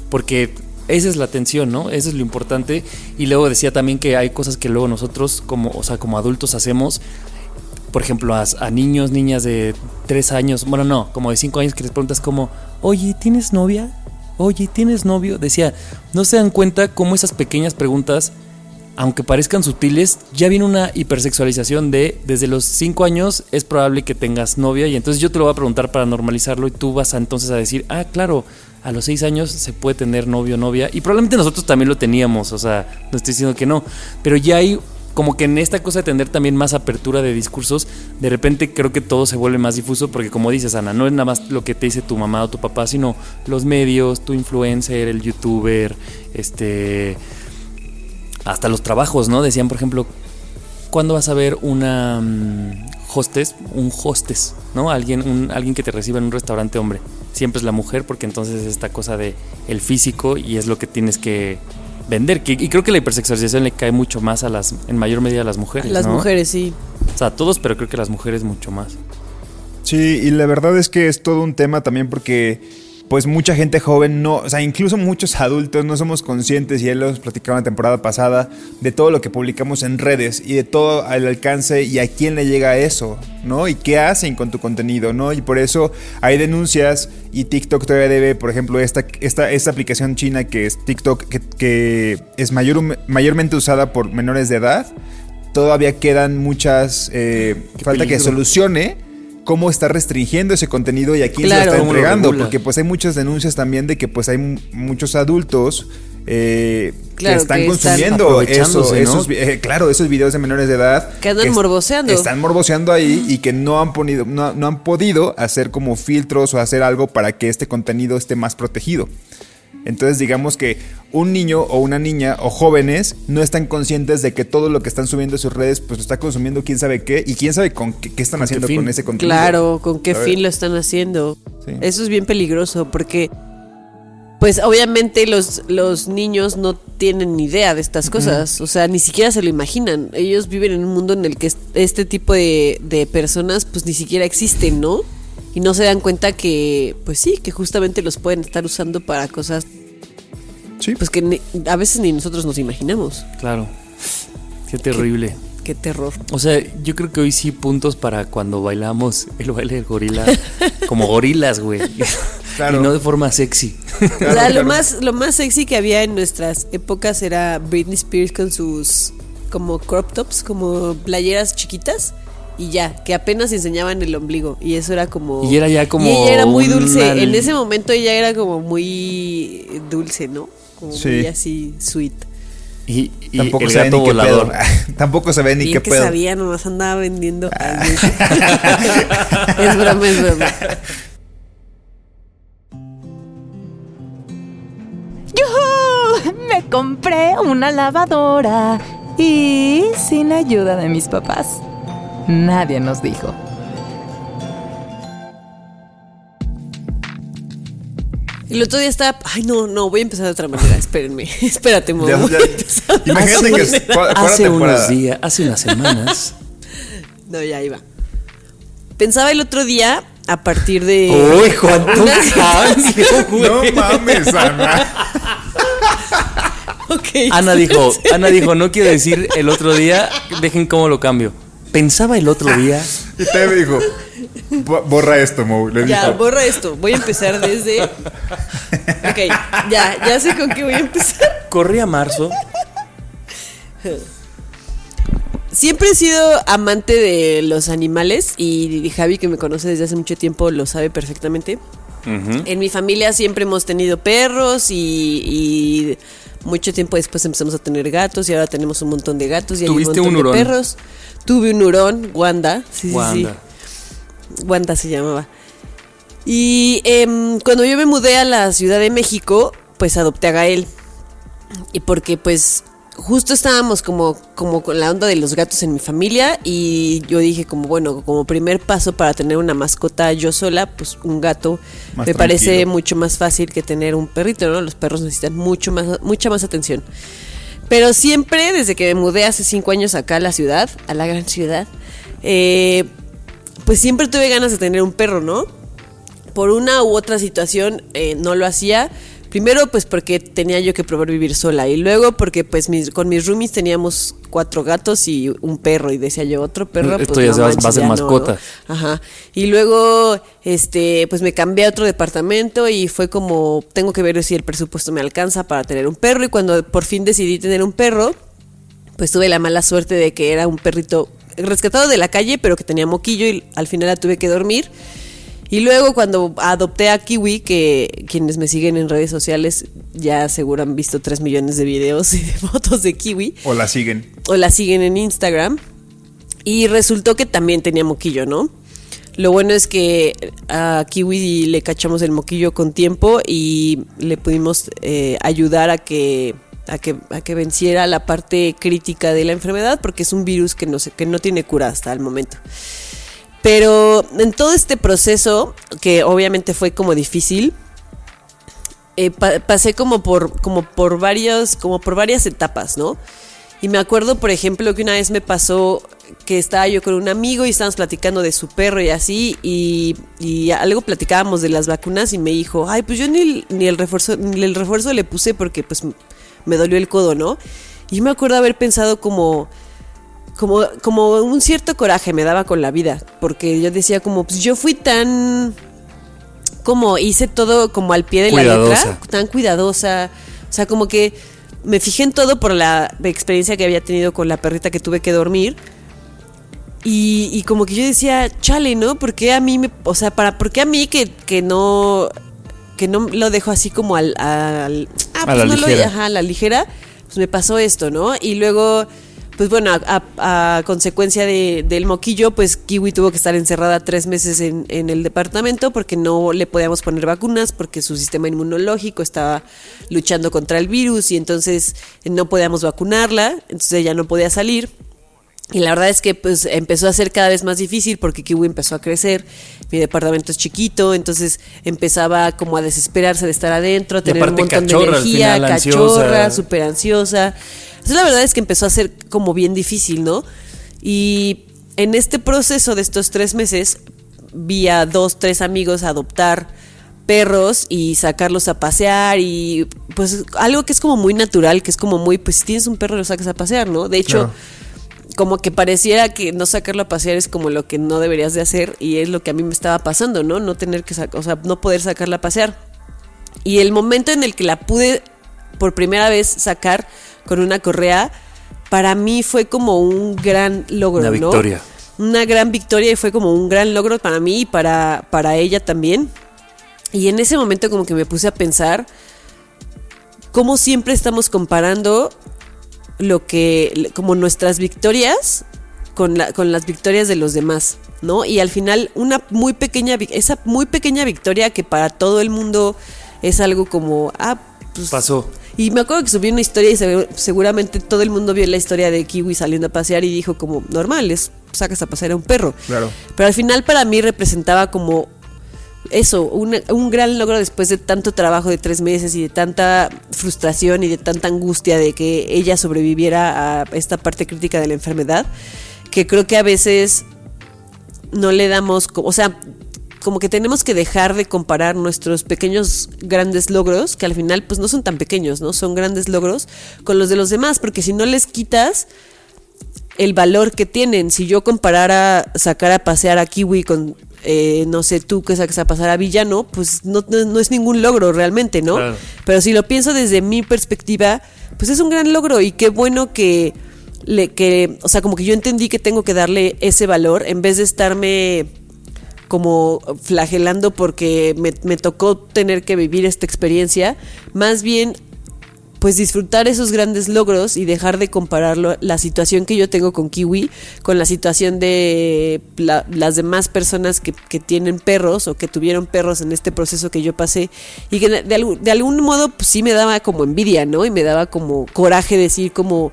Speaker 3: porque esa es la atención, ¿no? Eso es lo importante. Y luego decía también que hay cosas que luego nosotros como, o sea, como adultos hacemos por ejemplo, a, a niños, niñas de 3 años, bueno, no, como de 5 años que les preguntas como, oye, ¿tienes novia? Oye, ¿tienes novio? Decía, no se dan cuenta cómo esas pequeñas preguntas, aunque parezcan sutiles, ya viene una hipersexualización de, desde los 5 años es probable que tengas novia y entonces yo te lo voy a preguntar para normalizarlo y tú vas a, entonces a decir, ah, claro, a los 6 años se puede tener novio o novia y probablemente nosotros también lo teníamos, o sea, no estoy diciendo que no, pero ya hay como que en esta cosa de tener también más apertura de discursos, de repente creo que todo se vuelve más difuso porque como dices Ana, no es nada más lo que te dice tu mamá o tu papá, sino los medios, tu influencer, el youtuber, este hasta los trabajos, ¿no? Decían, por ejemplo, ¿cuándo vas a ver una mm, hostess, un hostess, ¿no? Alguien, un- alguien que te reciba en un restaurante hombre. Siempre es la mujer porque entonces es esta cosa de el físico y es lo que tienes que vender. Que- y creo que la hipersexualización le cae mucho más a las, en mayor medida a las mujeres.
Speaker 2: Las
Speaker 3: ¿no?
Speaker 2: mujeres, sí.
Speaker 3: O sea, a todos, pero creo que las mujeres mucho más.
Speaker 1: Sí, y la verdad es que es todo un tema también porque pues mucha gente joven no, o sea, incluso muchos adultos no somos conscientes, y ya lo hemos platicado en la temporada pasada, de todo lo que publicamos en redes y de todo el alcance y a quién le llega eso, ¿no? Y qué hacen con tu contenido, ¿no? Y por eso hay denuncias y TikTok todavía debe, por ejemplo, esta, esta, esta aplicación china que es TikTok, que, que es mayor, mayormente usada por menores de edad, todavía quedan muchas, eh, falta que solucione cómo está restringiendo ese contenido y a quién
Speaker 2: Claro.
Speaker 1: se lo está
Speaker 3: ¿Cómo lo
Speaker 1: entregando. Porque pues hay muchas denuncias también de que pues hay mu- muchos adultos eh,
Speaker 2: Claro,
Speaker 1: que están
Speaker 2: que están
Speaker 1: consumiendo eso, esos, eh, claro, esos videos de menores de edad.
Speaker 2: Que andan morboseando.
Speaker 1: Están morboseando ahí y que no han, ponido, no, no han podido hacer como filtros o hacer algo para que este contenido esté más protegido. Entonces digamos que un niño o una niña o jóvenes no están conscientes de que todo lo que están subiendo a sus redes pues lo está consumiendo quién sabe qué y quién sabe con qué, qué están
Speaker 3: ¿Con qué
Speaker 1: haciendo con ese contenido.
Speaker 2: Claro, con qué fin lo están haciendo.
Speaker 1: Sí.
Speaker 2: Eso es bien peligroso porque, pues obviamente los, los niños no tienen ni idea de estas cosas, o sea, ni siquiera se lo imaginan. Ellos viven en un mundo en el que est- este tipo de, de personas pues ni siquiera existen, ¿no? Y no se dan cuenta que, pues sí, que justamente los pueden estar usando para cosas
Speaker 1: Sí.
Speaker 2: pues que ni- a veces ni nosotros nos imaginamos.
Speaker 3: Claro. Qué terrible.
Speaker 2: Qué terror.
Speaker 3: O sea, yo creo que hoy sí puntos para cuando bailamos el baile del gorila. como gorilas, güey.
Speaker 1: Claro.
Speaker 3: Y no de forma sexy.
Speaker 2: o sea,
Speaker 1: claro.
Speaker 2: lo más, lo más sexy que había en nuestras épocas era Britney Spears con sus como crop tops, como playeras chiquitas. Y ya, que apenas enseñaban el ombligo. Y eso era como.
Speaker 3: Y era ya como
Speaker 2: Y ella era muy
Speaker 3: una-
Speaker 2: dulce. En ese momento ella era como muy dulce, ¿no? Como
Speaker 1: Sí.
Speaker 2: muy así sweet.
Speaker 3: Y, y
Speaker 1: Tampoco
Speaker 3: el
Speaker 1: se ve ni qué
Speaker 3: volador.
Speaker 1: pedo. Tampoco se ve ni
Speaker 2: Bien
Speaker 1: qué
Speaker 2: que
Speaker 1: pedo.
Speaker 2: sabía, nomás andaba vendiendo.
Speaker 1: Ah.
Speaker 2: es broma, es broma.
Speaker 5: ¡Yujú! Me compré una lavadora. Y sin ayuda de mis papás. Nadie nos dijo.
Speaker 2: El otro día estaba. Ay, no, no, voy a empezar de otra manera. Espérenme. Espérate.
Speaker 1: Ya-
Speaker 2: voy
Speaker 1: ya-
Speaker 2: a empezar de
Speaker 1: Imagínate que es-
Speaker 3: Hace unos días, hace unas semanas.
Speaker 2: No, ya iba. Pensaba el otro día a partir de.
Speaker 3: ¡Uy, cambio, güey!
Speaker 1: No mames, Ana.
Speaker 2: Ok.
Speaker 3: Ana dijo, Ana dijo, no quiero decir el otro día, dejen cómo lo cambio. Pensaba el otro día.
Speaker 1: Y te dijo, "Bo- borra esto, Mo. Le
Speaker 2: Ya,
Speaker 1: dijo.
Speaker 2: borra esto. Voy a empezar desde. Ok, ya, ya sé con qué voy a empezar.
Speaker 3: Corría marzo.
Speaker 2: Siempre he sido amante de los animales y Javi, que me conoce desde hace mucho tiempo, lo sabe perfectamente. En mi familia siempre hemos tenido perros y, y mucho tiempo después empezamos a tener gatos y ahora tenemos un montón de gatos y hay un
Speaker 3: ¿Tuviste
Speaker 2: montón
Speaker 3: un
Speaker 2: de
Speaker 3: hurón?
Speaker 2: perros. Tuve un hurón, Wanda. Sí, sí,
Speaker 3: Wanda.
Speaker 2: sí. Wanda se llamaba. Y em, cuando yo me mudé a la Ciudad de México, pues adopté a Gael. Y porque pues justo estábamos como, como con la onda de los gatos en mi familia y yo dije como bueno, como primer paso para tener una mascota yo sola, pues un gato
Speaker 1: Más
Speaker 2: me parece mucho más fácil que tener un perrito, ¿no? Los perros necesitan mucho más, mucha más atención. Pero siempre, desde que me mudé hace cinco años acá a la ciudad, a la gran ciudad, eh, pues siempre tuve ganas de tener un perro, ¿no? Por una u otra situación eh, no lo hacía. Primero, pues porque tenía yo que probar vivir sola. Y luego, porque pues mis- con mis roomies teníamos cuatro gatos y un perro. Y decía yo, otro perro.
Speaker 3: Esto
Speaker 2: pues,
Speaker 3: ya
Speaker 2: no
Speaker 3: se va- va a ser
Speaker 2: no,
Speaker 3: mascota.
Speaker 2: ¿no? Ajá. Y luego, este, pues me cambié a otro departamento y fue como, tengo que ver si el presupuesto me alcanza para tener un perro. Y cuando por fin decidí tener un perro, pues tuve la mala suerte de que era un perrito rescatado de la calle, pero que tenía moquillo y al final la tuve que dormir. Y luego cuando adopté a Kiwi, que quienes me siguen en redes sociales ya seguro han visto 3 millones de videos y de fotos de Kiwi.
Speaker 1: O la siguen.
Speaker 2: O la siguen en Instagram. Y resultó que también tenía moquillo, ¿no? Lo bueno es que a Kiwi le cachamos el moquillo con tiempo y le pudimos eh, ayudar a que, a, que, a que venciera la parte crítica de la enfermedad porque es un virus que no, se, que no tiene cura hasta el momento. Pero en todo este proceso, que obviamente fue como difícil, eh, pa- pasé como por, como por varios, como por varias etapas, ¿no? Y me acuerdo, por ejemplo, que una vez me pasó que estaba yo con un amigo y estábamos platicando de su perro y así, y, y algo platicábamos de las vacunas y me dijo, ay, pues yo ni, ni el refuerzo, ni el refuerzo le puse porque pues me dolió el codo, ¿no? Y me acuerdo haber pensado como, como, como un cierto coraje me daba con la vida, porque yo decía como, pues yo fui tan, como hice todo como al pie de la letra, tan cuidadosa, o sea, como que me fijé en todo por la experiencia que había tenido con la perrita que tuve que dormir. Y, y como que yo decía, chale, ¿no? ¿Por qué a mí me, o sea, para, ¿por qué a mí que, que no, que no lo dejo así como al, al ah,
Speaker 3: A la
Speaker 2: no lo-
Speaker 3: ligera.
Speaker 2: ajá, a la ligera, pues me pasó esto, ¿no? Y luego, pues bueno, a, a- a consecuencia de- del moquillo, pues Kiwi tuvo que estar encerrada tres meses en, en el departamento porque no le podíamos poner vacunas, porque su sistema inmunológico estaba luchando contra el virus y entonces no podíamos vacunarla, entonces ella no podía salir. Y la verdad es que pues empezó a ser cada vez más difícil porque Kiwi empezó a crecer, mi departamento es chiquito, entonces empezaba como a desesperarse de estar adentro, a tener un montón de energía, cachorra, súper ansiosa. Entonces la verdad es que empezó a ser como bien difícil, ¿no? Y en este proceso de estos tres meses vi a dos, tres amigos adoptar perros y sacarlos a pasear y pues algo que es como muy natural, que es como muy, pues si tienes un perro lo sacas a pasear, ¿no? De hecho, como que pareciera que no sacarlo a pasear es como lo que no deberías de hacer y es lo que a mí me estaba pasando, ¿no? No tener que sacar, o sea, no poder sacarla a pasear. Y el momento en el que la pude por primera vez sacar con una correa, para mí fue como un gran logro,
Speaker 3: Una
Speaker 2: ¿no?
Speaker 3: victoria.
Speaker 2: Una gran victoria y fue como un gran logro para mí y para, para ella también. Y en ese momento como que me puse a pensar cómo siempre estamos comparando lo que, como nuestras victorias con, la- con las victorias de los demás, ¿no? Y al final una muy pequeña, esa muy pequeña victoria que para todo el mundo es algo como, ah, pues
Speaker 3: Pasó.
Speaker 2: Y me acuerdo que subí una historia y se- seguramente todo el mundo vio la historia de Kiwi saliendo a pasear y dijo como, normal, es sacas a pasear a un perro.
Speaker 1: Claro.
Speaker 2: Pero al final para mí representaba como eso, una- un gran logro después de tanto trabajo de tres meses y de tanta frustración y de tanta angustia de que ella sobreviviera a esta parte crítica de la enfermedad, que creo que a veces no le damos, o sea, como que tenemos que dejar de comparar nuestros pequeños grandes logros, que al final pues no son tan pequeños, ¿no? Son grandes logros con los de los demás, porque si no les quitas el valor que tienen. Si yo comparara sacar a pasear a Kiwi con, eh, no sé, tú que sacas a pasear a Villano, pues no, no- no es ningún logro realmente, ¿no?
Speaker 3: Claro.
Speaker 2: Pero si lo pienso desde mi perspectiva, pues es un gran logro y qué bueno que, le, que, o sea, como que yo entendí que tengo que darle ese valor en vez de estarme como flagelando porque me, tocó tener que vivir esta experiencia, más bien pues disfrutar esos grandes logros y dejar de compararlo la situación que yo tengo con Kiwi con la situación de la- las demás personas que, tienen perros o que tuvieron perros en este proceso que yo pasé. Y que de, de algún- de algún modo pues sí me daba como envidia, ¿no? Y me daba como coraje decir como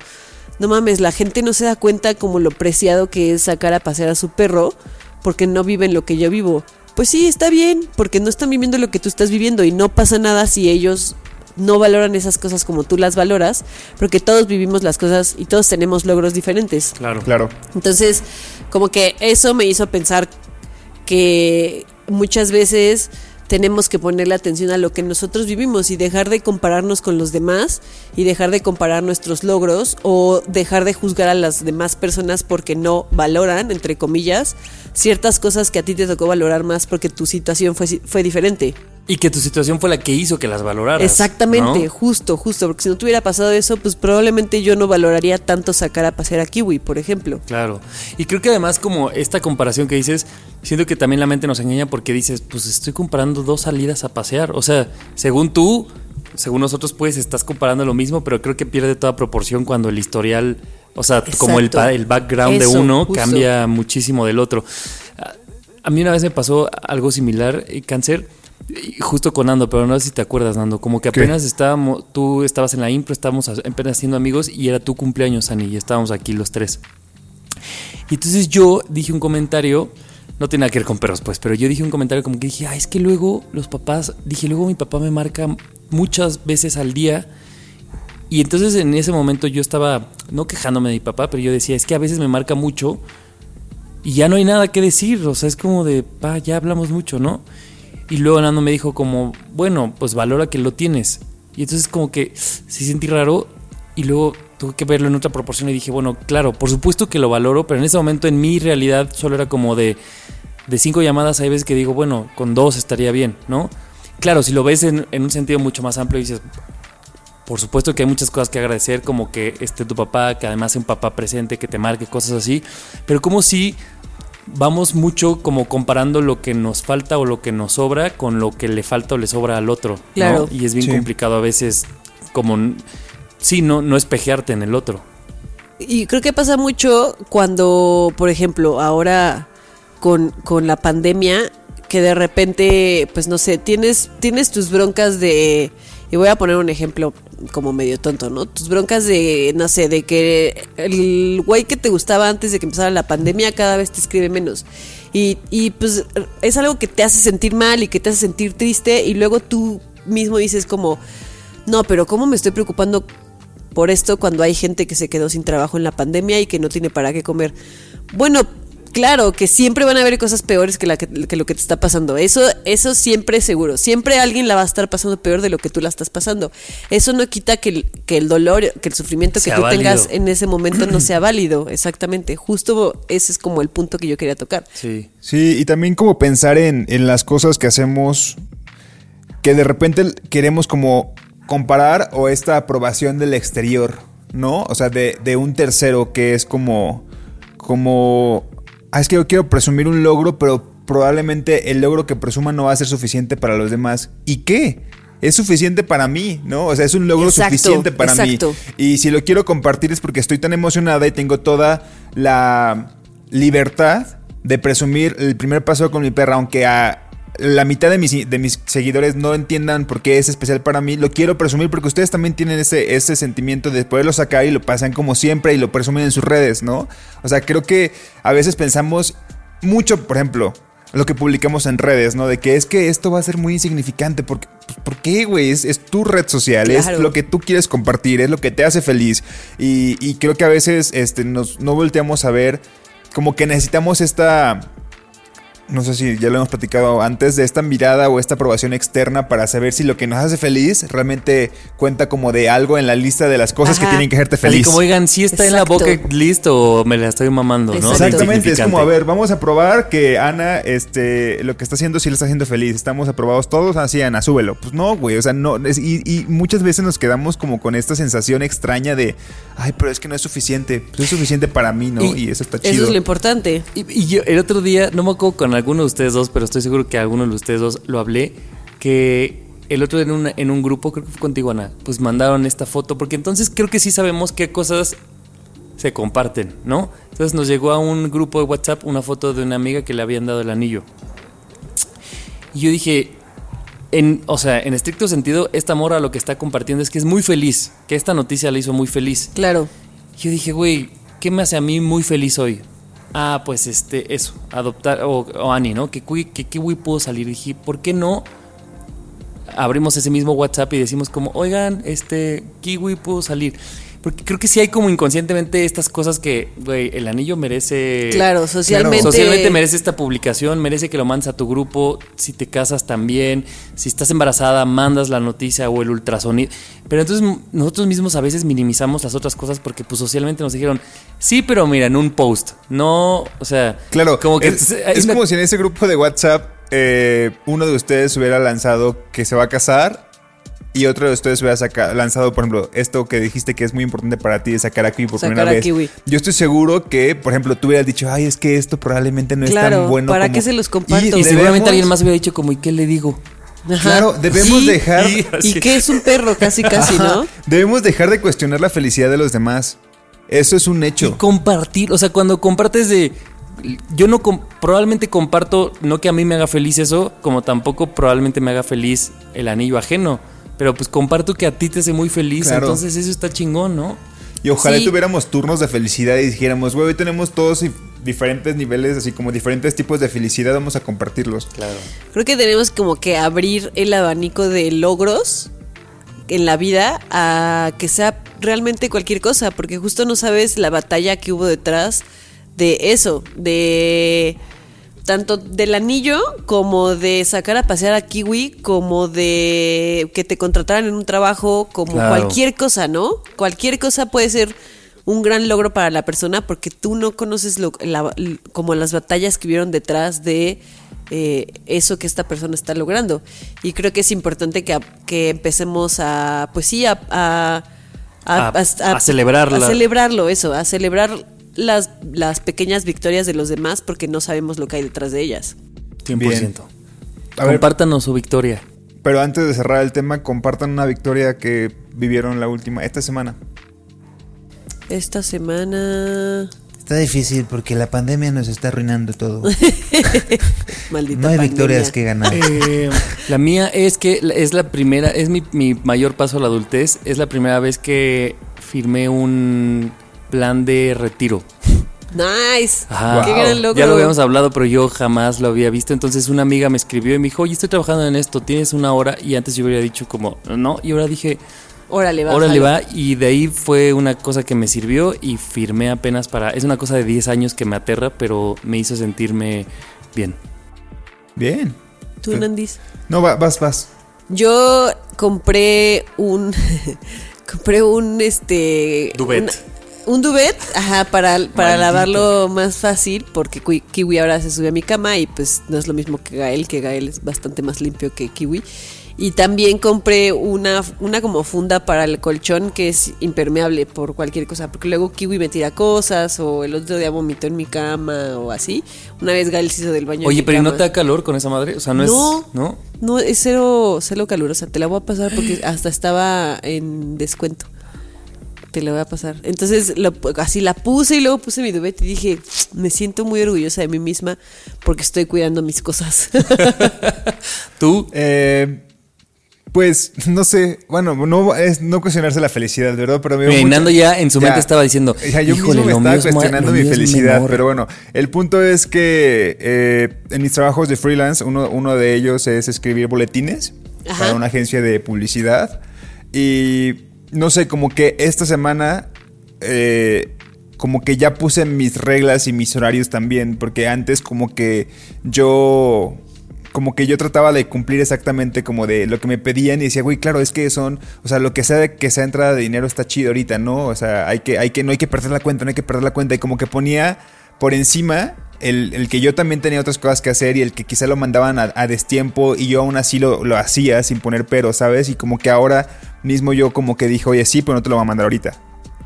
Speaker 2: no mames, la gente no se da cuenta como lo preciado que es sacar a pasear a su perro porque no viven lo que yo vivo. Pues sí, está bien, porque no están viviendo lo que tú estás viviendo y no pasa nada si ellos no valoran esas cosas como tú las valoras, porque todos vivimos las cosas y todos tenemos logros diferentes.
Speaker 3: Claro.
Speaker 1: Claro.
Speaker 2: Entonces, como que eso me hizo pensar que muchas veces tenemos que ponerle atención a lo que nosotros vivimos y dejar de compararnos con los demás y dejar de comparar nuestros logros o dejar de juzgar a las demás personas porque no valoran, entre comillas, ciertas cosas que a ti te tocó valorar más porque tu situación fue, fue diferente.
Speaker 3: Y que tu situación fue la que hizo que las valoraras.
Speaker 2: Exactamente,
Speaker 3: ¿no?
Speaker 2: justo, justo, porque si no te hubiera pasado eso, pues probablemente yo no valoraría tanto sacar a pasear a Kiwi, por ejemplo.
Speaker 3: Claro. Y creo que además como esta comparación que dices, siento que también la mente nos engaña porque dices, pues estoy comparando dos salidas a pasear. O sea, según tú, según nosotros, pues estás comparando lo mismo, pero creo que pierde toda proporción cuando el historial, o sea, como el, el background
Speaker 2: Eso,
Speaker 3: de uno
Speaker 2: justo.
Speaker 3: cambia muchísimo del otro. A- mí una vez me pasó algo similar, eh, cáncer, justo con Nando, pero no sé si te acuerdas, Nando, como que
Speaker 1: ¿Qué?
Speaker 3: apenas estábamos, tú estabas en la impro, estábamos a- apenas siendo amigos y era tu cumpleaños, Ani, y estábamos aquí los tres. Y entonces yo dije un comentario, no tiene nada que ver con perros, pues, pero yo dije un comentario como que dije, ay, es que luego los papás, dije, luego mi papá me marca muchas veces al día. Y entonces en ese momento yo estaba, no quejándome de mi papá, pero yo decía, es que a veces me marca mucho y ya no hay nada que decir, o sea, es como de, pa, ya hablamos mucho, ¿no? Y luego Nando me dijo como, bueno, pues valora que lo tienes. Y entonces como que sí sentí raro y luego tuve que verlo en otra proporción y dije, bueno, claro, por supuesto que lo valoro, pero en ese momento en mi realidad solo era como de, de cinco llamadas, hay veces que digo, bueno, con dos estaría bien, ¿no? Claro, si lo ves en, en un sentido mucho más amplio, dices, por supuesto que hay muchas cosas que agradecer, como que esté tu papá, que además sea un papá presente, que te marque cosas así, pero como si vamos mucho como comparando lo que nos falta o lo que nos sobra con lo que le falta o le sobra al otro. ¿no?
Speaker 2: Claro.
Speaker 3: Y es bien
Speaker 1: Sí.
Speaker 3: complicado a veces como, sí, no, no espejearte en el otro.
Speaker 2: Y creo que pasa mucho cuando, por ejemplo, ahora con, con la pandemia, que de repente, pues no sé, tienes, tienes tus broncas de. Y voy a poner un ejemplo como medio tonto, ¿no? Tus broncas de, no sé, de que el güey que te gustaba antes de que empezara la pandemia cada vez te escribe menos. Y, y pues es algo que te hace sentir mal y que te hace sentir triste y luego tú mismo dices como, no, pero ¿cómo me estoy preocupando por esto cuando hay gente que se quedó sin trabajo en la pandemia y que no tiene para qué comer. Bueno, claro que siempre van a haber cosas peores que, la que, que lo que te está pasando. Eso, eso siempre es seguro. Siempre alguien la va a estar pasando peor de lo que tú la estás pasando. Eso no quita que el, que el dolor, que el sufrimiento que tú
Speaker 3: válido.
Speaker 2: tengas en ese momento no sea válido. Exactamente. Justo ese es como el punto que yo quería tocar.
Speaker 3: Sí.
Speaker 1: Sí, y también como pensar en, en las cosas que hacemos que de repente queremos como comparar o esta aprobación del exterior, ¿no? O sea, de, de un tercero que es como, como, ah, es que yo quiero presumir un logro, pero probablemente el logro que presuma no va a ser suficiente para los demás. ¿Y qué? Es suficiente para mí, ¿no? O sea, es un logro
Speaker 2: Exacto,
Speaker 1: suficiente para
Speaker 2: exacto.
Speaker 1: mí. Y si lo quiero compartir es porque estoy tan emocionada y tengo toda la libertad de presumir el primer paso con mi perra, aunque a la mitad de mis, de mis seguidores no entiendan por qué es especial para mí, lo quiero presumir porque ustedes también tienen ese, ese sentimiento de poderlo sacar y lo pasan como siempre y lo presumen en sus redes, ¿no? O sea, creo que a veces pensamos mucho, por ejemplo, lo que publicamos en redes, ¿no? De que es que esto va a ser muy insignificante. Porque, pues, ¿Por qué, güey? Es, es tu red social,
Speaker 2: Claro.
Speaker 1: es lo que tú quieres compartir, es lo que te hace feliz. Y, y creo que a veces este, nos, no volteamos a ver como que necesitamos esta... No sé si ya lo hemos platicado antes, de esta mirada o esta aprobación externa para saber si lo que nos hace feliz realmente cuenta como de algo en la lista de las cosas que tienen que hacerte
Speaker 3: Así
Speaker 1: feliz.
Speaker 3: como, oigan, si está en la bucket list o me la estoy mamando, ¿no?
Speaker 2: Exacto.
Speaker 1: Exactamente, es como, a ver, vamos a probar que Ana, este, lo que está haciendo sí le está haciendo feliz. Estamos aprobados todos, así Ana, súbelo. Pues no, güey, o sea, no, es- y, y muchas veces nos quedamos como con esta sensación extraña de, ay, pero es que no es suficiente, pues es suficiente para mí, ¿no? Y,
Speaker 3: Y
Speaker 1: eso está
Speaker 2: Eso
Speaker 1: chido.
Speaker 2: es lo importante.
Speaker 3: Y, y yo el otro día, no me acuerdo con alguno de ustedes dos, pero estoy seguro que alguno de ustedes dos lo hablé, que el otro en, una- en un grupo, creo que fue contigo, Ana, pues mandaron esta foto, porque entonces creo que sí sabemos qué cosas se comparten, ¿no? Entonces nos llegó a un grupo de WhatsApp una foto de una amiga que le habían dado el anillo. Y yo dije, en, o sea, en estricto sentido, esta morra lo que está compartiendo es que es muy feliz, que esta noticia la hizo muy feliz.
Speaker 2: Claro.
Speaker 3: Yo dije, güey, ¿qué me hace a mí muy feliz hoy? Ah, pues este, eso, adoptar, o, o Ani, ¿no? Cui- que kiwi pudo salir. dije, ¿por qué no abrimos ese mismo WhatsApp y decimos como, oigan, este, kiwi pudo salir? Porque creo que sí hay como inconscientemente estas cosas que, güey, el anillo merece...
Speaker 2: Claro, socialmente.
Speaker 3: Socialmente merece esta publicación, merece que lo mandes a tu grupo, si te casas también, si estás embarazada, mandas la noticia o el ultrasonido. Pero entonces nosotros mismos a veces minimizamos las otras cosas porque pues socialmente nos dijeron, sí, pero mira, en un post, no, o sea,
Speaker 1: Claro,
Speaker 3: como que
Speaker 1: es,
Speaker 3: hay
Speaker 1: es
Speaker 3: una-
Speaker 1: como si en ese grupo de WhatsApp eh, uno de ustedes hubiera lanzado que se va a casar y otro de ustedes hubiera saca- lanzado, por ejemplo, esto que dijiste que es muy importante para ti de sacar a Kiwi por
Speaker 2: Sacar
Speaker 1: primera
Speaker 2: a
Speaker 1: vez.
Speaker 2: Kiwi.
Speaker 1: Yo estoy seguro que, por ejemplo, tú hubieras dicho, ay, es que esto probablemente no es tan bueno
Speaker 2: ¿para
Speaker 1: como-".
Speaker 2: qué se los comparto?
Speaker 3: y
Speaker 1: debemos-
Speaker 3: seguramente alguien más hubiera dicho como, ¿y qué le digo?
Speaker 2: Ajá.
Speaker 1: Claro, debemos
Speaker 2: Sí,
Speaker 1: dejar-
Speaker 3: Y
Speaker 2: ¿Y qué es un perro? Casi, casi, ¿no?
Speaker 1: Ajá. Debemos dejar de cuestionar la felicidad de los demás. Eso es un
Speaker 3: Y
Speaker 1: hecho.
Speaker 3: compartir, o sea, cuando compartes de... Yo no com- probablemente comparto, no que a mí me haga feliz eso, como tampoco probablemente me haga feliz el anillo ajeno, pero pues comparto que a ti te hace muy feliz,
Speaker 1: Claro.
Speaker 3: entonces eso está chingón, ¿no?
Speaker 1: Y ojalá
Speaker 2: Sí.
Speaker 1: tuviéramos turnos de felicidad y dijéramos, güey, hoy tenemos todos diferentes niveles, así como diferentes tipos de felicidad, vamos a compartirlos.
Speaker 3: Claro.
Speaker 2: Creo que tenemos como que abrir el abanico de logros en la vida a que sea realmente cualquier cosa, porque justo no sabes la batalla que hubo detrás de eso, de tanto del anillo como de sacar a pasear a Kiwi, como de que te contrataran en un trabajo, como
Speaker 3: Claro.
Speaker 2: cualquier cosa, ¿no? Cualquier cosa puede ser un gran logro para la persona porque tú no conoces lo, la- como las batallas que hubieron detrás de eh, eso que esta persona está logrando. Y creo que es importante que, que empecemos a, pues sí, a... a
Speaker 3: A- a celebrarla.
Speaker 2: A celebrarlo, eso, a celebrar las, las pequeñas victorias de los demás porque no sabemos lo que hay detrás de ellas.
Speaker 3: 100%.
Speaker 1: A ver,
Speaker 3: Compártanos su victoria.
Speaker 1: pero antes de cerrar el tema, compartan una victoria que vivieron la última, esta semana.
Speaker 2: Esta semana...
Speaker 6: Está difícil porque la pandemia nos está arruinando todo.
Speaker 2: Maldita
Speaker 6: No hay
Speaker 2: pandemia.
Speaker 6: victorias que ganar.
Speaker 3: Eh, la mía es que es la primera, es mi, mi mayor paso a la adultez. Es la primera vez que firmé un plan de retiro.
Speaker 2: Nice.
Speaker 3: Ajá.
Speaker 2: Qué gran logro.
Speaker 3: Ya lo habíamos hablado, pero yo jamás lo había visto. Entonces una amiga me escribió y me dijo, oye, estoy trabajando en esto, tienes una hora. Y antes yo hubiera dicho como, no. Y ahora dije,
Speaker 2: Órale, va.
Speaker 3: órale va. Y de ahí fue una cosa que me sirvió y firmé apenas para... Es una cosa de 10 años que me aterra, pero me hizo sentirme bien.
Speaker 1: Bien.
Speaker 2: ¿Tú, Nandis?
Speaker 1: No, va- vas, vas.
Speaker 2: Yo compré un. compré un este.
Speaker 3: Duvet.
Speaker 2: una- un duvet, ajá, para, para
Speaker 1: Maldito.
Speaker 2: lavarlo más fácil, porque Ki- Kiwi ahora se sube a mi cama y pues no es lo mismo que Gael, que Gael es bastante más limpio que Kiwi. Y también compré una, una como funda para el colchón que es impermeable por cualquier cosa, porque luego Kiwi me tira cosas o el otro día vomitó en mi cama o así. Una vez Gael se hizo del baño. en
Speaker 3: Oye,
Speaker 2: mi
Speaker 3: pero ¿y no te da calor con esa madre? O sea, no,
Speaker 2: No.
Speaker 3: es... ¿No?
Speaker 2: No, es cero, cero calurosa. Te la voy a pasar porque hasta estaba en descuento. Te la voy a pasar. Entonces, lo- así la puse y luego puse mi duvet y dije, me siento muy orgullosa de mí misma porque estoy cuidando mis cosas.
Speaker 3: ¿Tú?
Speaker 1: Eh, pues, no sé. Bueno, no es no cuestionarse la felicidad, ¿verdad? Pero me
Speaker 3: Mira, Nando ya en su mente estaba diciendo,
Speaker 1: sea, yo
Speaker 3: "Híjole,
Speaker 1: mismo me estaba cuestionando mi felicidad.
Speaker 3: menor".
Speaker 1: Pero bueno, el punto es que eh, en mis trabajos de freelance, uno, uno de ellos es escribir boletines
Speaker 2: Ajá.
Speaker 1: para una agencia de publicidad. Y no sé, como que esta semana. eh, como que ya puse mis reglas y mis horarios también, porque antes como que yo como que yo trataba de cumplir exactamente como de lo que me pedían y decía, güey, claro, es que son, o sea, lo que sea de que sea entrada de dinero está chido ahorita, ¿no? O sea, hay que, hay que, no hay que perder la cuenta, no hay que perder la cuenta. Y como que ponía por encima el, el que yo también tenía otras cosas que hacer y el que quizá lo mandaban a, a destiempo y yo aún así lo, lo hacía sin poner pero, ¿sabes? Y como que ahora mismo yo como que dije, oye, sí, pero no te lo voy a mandar ahorita.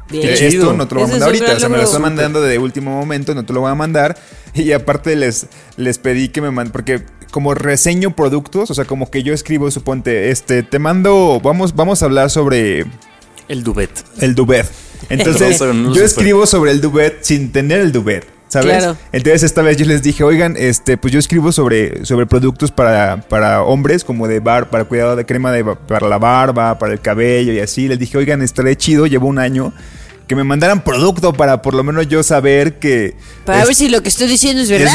Speaker 2: Bien.
Speaker 3: Chido.
Speaker 1: Esto no te lo voy a mandar ahorita, o sea, me lo estoy mandando de último momento, no te lo voy a mandar. Y aparte les, les pedí que me manden, porque como reseño productos, o sea, como que yo escribo, suponte, este, te mando, vamos, vamos a hablar sobre
Speaker 3: El duvet.
Speaker 1: el duvet. Entonces, yo escribo sobre el duvet sin tener el duvet. ¿Sabes?
Speaker 2: Claro.
Speaker 1: Entonces esta vez yo les dije, oigan, este, pues yo escribo sobre, sobre productos para, para hombres, como de bar, para cuidado de crema de, para la barba, para el cabello y así. Les dije, oigan, estaré chido, llevo un año. Que me mandaran producto para por lo menos yo saber que.
Speaker 2: Para
Speaker 1: es-
Speaker 2: ver si lo que estoy diciendo es verdad.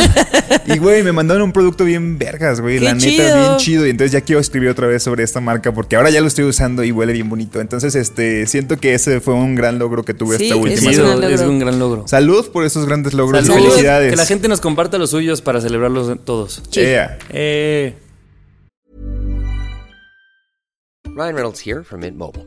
Speaker 1: es verdad. Y güey, me mandaron un producto bien vergas, güey. La neta,
Speaker 2: chido.
Speaker 1: bien chido. Y entonces ya quiero escribir otra vez sobre esta marca porque ahora ya lo estoy usando y huele bien bonito. Entonces, este, siento que ese fue un gran logro que tuve
Speaker 2: Sí,
Speaker 1: esta
Speaker 2: es
Speaker 1: última
Speaker 2: un gran
Speaker 1: semana.
Speaker 3: es un gran logro.
Speaker 1: Salud por esos grandes logros y
Speaker 3: Salud.
Speaker 1: felicidades.
Speaker 3: Que la gente nos comparta los suyos para celebrarlos todos.
Speaker 1: Ea.
Speaker 3: Eh,
Speaker 7: Ryan Reynolds here from Mint Mobile.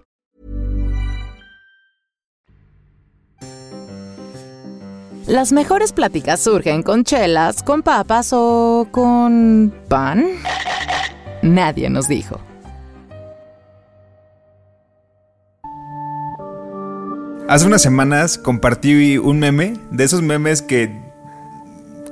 Speaker 5: Las mejores pláticas surgen con chelas, con papas o con pan. Nadie nos dijo.
Speaker 1: Hace unas semanas compartí un meme, de esos memes que,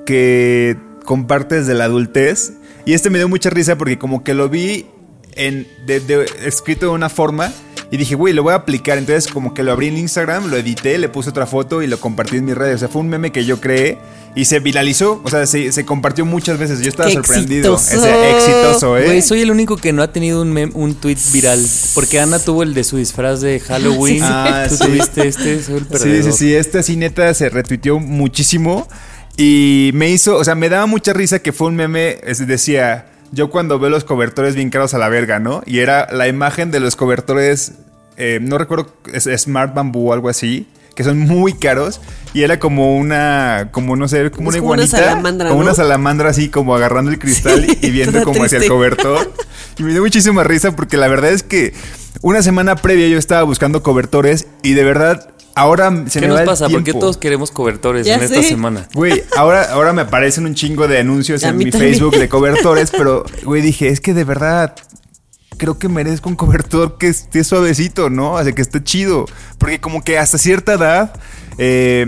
Speaker 1: que compartes de la adultez. Y este me dio mucha risa porque como que lo vi en, de- escrito de una forma y dije, güey, lo voy a aplicar. Entonces como que lo abrí en Instagram, lo edité, le puse otra foto y lo compartí en mis redes. O sea, fue un meme que yo creé y se viralizó. O sea, se, se compartió muchas veces. Yo estaba
Speaker 2: ¡Qué
Speaker 1: sorprendido.
Speaker 2: exitoso!
Speaker 1: Ese exitoso, ¿eh?
Speaker 3: Güey, soy el único que no ha tenido un, mem- un tweet viral. Porque Ana tuvo el de su disfraz de Halloween.
Speaker 1: Ah,
Speaker 3: Tú
Speaker 1: sí.
Speaker 3: tuviste este, soy el
Speaker 1: Sí, sí, sí, este así neta se retuiteó muchísimo y me hizo, o sea, me daba mucha risa que fue un meme, es- decía, yo cuando veo los cobertores bien caros a la verga, ¿no? Y era la imagen de los cobertores, eh, no recuerdo, es Smart Bamboo o algo así, que son muy caros y era como una, como no sé, como
Speaker 2: Es
Speaker 1: una
Speaker 2: como una
Speaker 1: iguanita,
Speaker 2: salamandra,
Speaker 1: como
Speaker 2: ¿no?
Speaker 1: una salamandra así como agarrando el cristal
Speaker 2: Sí,
Speaker 1: y viendo como hacia el cobertor. Y me dio muchísima risa porque la verdad es que una semana previa yo estaba buscando cobertores y de verdad ahora se
Speaker 3: ¿Qué
Speaker 1: me va
Speaker 3: nos
Speaker 1: el
Speaker 3: pasa? ¿Por qué todos queremos cobertores
Speaker 2: Ya
Speaker 3: en esta semana?
Speaker 1: Güey, ahora, ahora me aparecen un chingo de anuncios
Speaker 2: A
Speaker 1: en mi
Speaker 2: también.
Speaker 1: Facebook de cobertores, pero, güey, dije, es que de verdad creo que merezco un cobertor que esté suavecito, ¿no? O sea, que esté chido. Porque como que hasta cierta edad eh,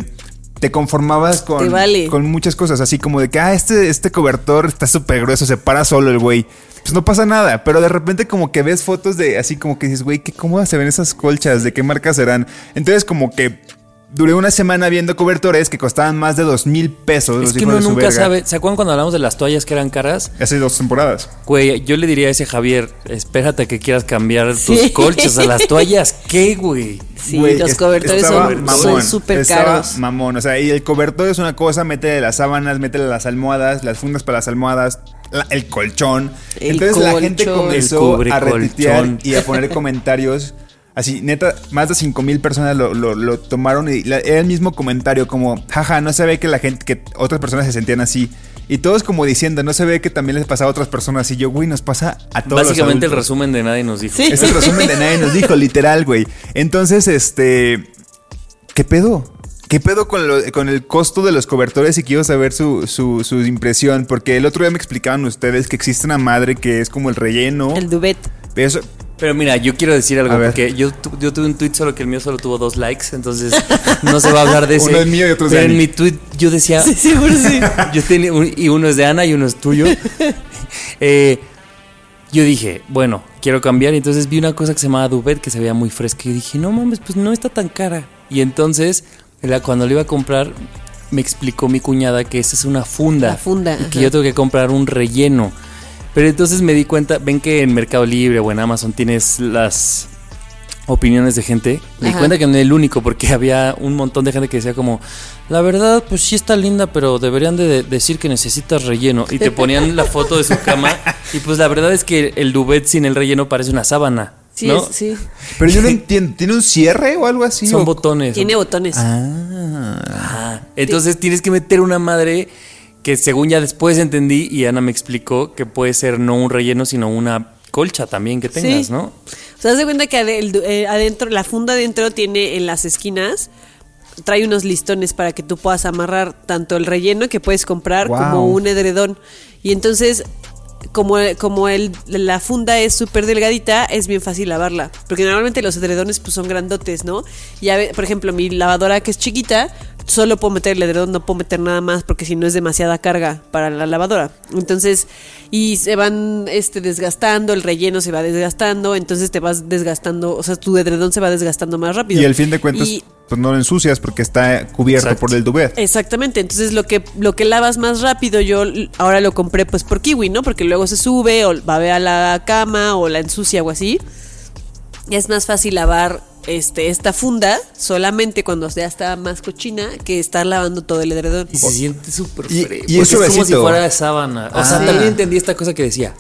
Speaker 1: te conformabas con,
Speaker 2: Te vale.
Speaker 1: con muchas cosas, así como de que, ah, este, este cobertor está súper grueso, se para solo el güey. Pues no pasa nada, pero de repente como que ves fotos de así como que dices, güey, qué cómodas se ven esas colchas, de qué marca serán. Entonces como que duré una semana viendo cobertores que costaban más de dos mil pesos.
Speaker 3: Es
Speaker 1: los
Speaker 3: que uno nunca
Speaker 1: verga.
Speaker 3: sabe. ¿Se acuerdan cuando hablamos de las toallas que eran caras?
Speaker 1: Hace dos temporadas.
Speaker 3: Güey, yo le diría a ese Javier, espérate que quieras cambiar
Speaker 2: Sí.
Speaker 3: tus colchas a las toallas. ¿Qué, güey?
Speaker 2: Sí,
Speaker 1: Güey,
Speaker 2: los
Speaker 1: es-
Speaker 2: cobertores son súper caros.
Speaker 1: Mamón, o sea, y el cobertor es una cosa, métele las sábanas, métele las almohadas, las fundas para las almohadas, la- el colchón.
Speaker 2: El
Speaker 1: Entonces la gente comenzó a retuitear y a poner comentarios. Así, neta, más de 5 mil personas lo, lo- lo tomaron y la- era el mismo comentario como, jaja, no se ve que la gente, que otras personas se sentían así. Y todos como diciendo, no se ve que también les pasaba a otras personas. Y yo, güey, nos pasa a todos
Speaker 3: Básicamente el
Speaker 1: los
Speaker 3: resumen de nadie nos dijo.
Speaker 2: Sí.
Speaker 1: Es el resumen de nadie nos dijo, literal, güey. Entonces, este. ¿Qué pedo? ¿Qué pedo con, lo- con el costo de los cobertores? Y quiero saber su, su, su impresión. Porque el otro día me explicaban ustedes que existe una madre que es como el relleno.
Speaker 2: El duvet.
Speaker 1: Eso,
Speaker 3: Pero mira, yo quiero decir algo, porque yo, tu- yo tuve un tweet, solo que el mío solo tuvo dos likes, entonces no se va a hablar de ese.
Speaker 1: Uno es mío y otro es de
Speaker 3: Pero en mi tweet yo decía.
Speaker 2: Sí, seguro sí.
Speaker 3: Yo tenía un- y uno es de Ana y uno es tuyo. Eh, yo dije, bueno, quiero cambiar. Y entonces vi una cosa que se llamaba Duvet que se veía muy fresca. Y dije, no mames, pues no está tan cara. Y entonces, la- cuando lo iba a comprar, me explicó mi cuñada que esa es una funda.
Speaker 2: La funda,
Speaker 3: Y que
Speaker 2: ajá.
Speaker 3: yo tengo que comprar un relleno. Pero entonces me di cuenta, ven que en Mercado Libre o en Amazon tienes las opiniones de gente. Me di cuenta que no era el único, porque había un montón de gente que decía como, la verdad, pues sí está linda, pero deberían de de- decir que necesitas relleno. Y te ponían la foto de su cama. Y pues la verdad es que el duvet sin el relleno parece una sábana.
Speaker 2: Sí,
Speaker 3: ¿no?
Speaker 2: es- sí.
Speaker 1: pero yo no entiendo. ¿Tiene un cierre o algo así?
Speaker 3: Son
Speaker 1: ¿O-
Speaker 3: botones.
Speaker 2: Tiene botones.
Speaker 1: Ah.
Speaker 3: Ajá. Entonces tienes que meter una madre que según ya después entendí y Ana me explicó que puede ser no un relleno, sino una colcha también que tengas,
Speaker 2: Sí.
Speaker 3: ¿no?
Speaker 2: O sea, haz de cuenta que eh, adentro, la funda adentro tiene en las esquinas, trae unos listones para que tú puedas amarrar tanto el relleno que puedes comprar
Speaker 1: Wow.
Speaker 2: como un edredón. Y entonces, como, como el, la funda es súper delgadita, es bien fácil lavarla. Porque normalmente los edredones pues, son grandotes, ¿no? Y a ve- por ejemplo, mi lavadora que es chiquita, solo puedo meter el edredón, no puedo meter nada más porque si no es demasiada carga para la lavadora. Entonces, y se van este, desgastando, el relleno se va desgastando, entonces te vas desgastando, o sea, tu edredón se va desgastando más rápido.
Speaker 1: Y al fin de cuentas,
Speaker 2: Y-
Speaker 1: pues no lo ensucias porque está cubierto
Speaker 3: Exacto.
Speaker 1: por el duvet.
Speaker 2: Exactamente, entonces lo que lo que lavas más rápido yo ahora lo compré pues por kiwi, ¿no? Porque luego se sube o va a ver a la cama o la ensucia o así. Es más fácil lavar este, esta funda solamente cuando ya está más cochina que estar lavando todo el edredón.
Speaker 3: Y se siente súper
Speaker 1: Y-
Speaker 3: fresco.
Speaker 1: y es
Speaker 3: porque es como si fuera de sábana. O
Speaker 1: Ah.
Speaker 3: sea,
Speaker 1: Sí.
Speaker 3: también entendí esta cosa que decía,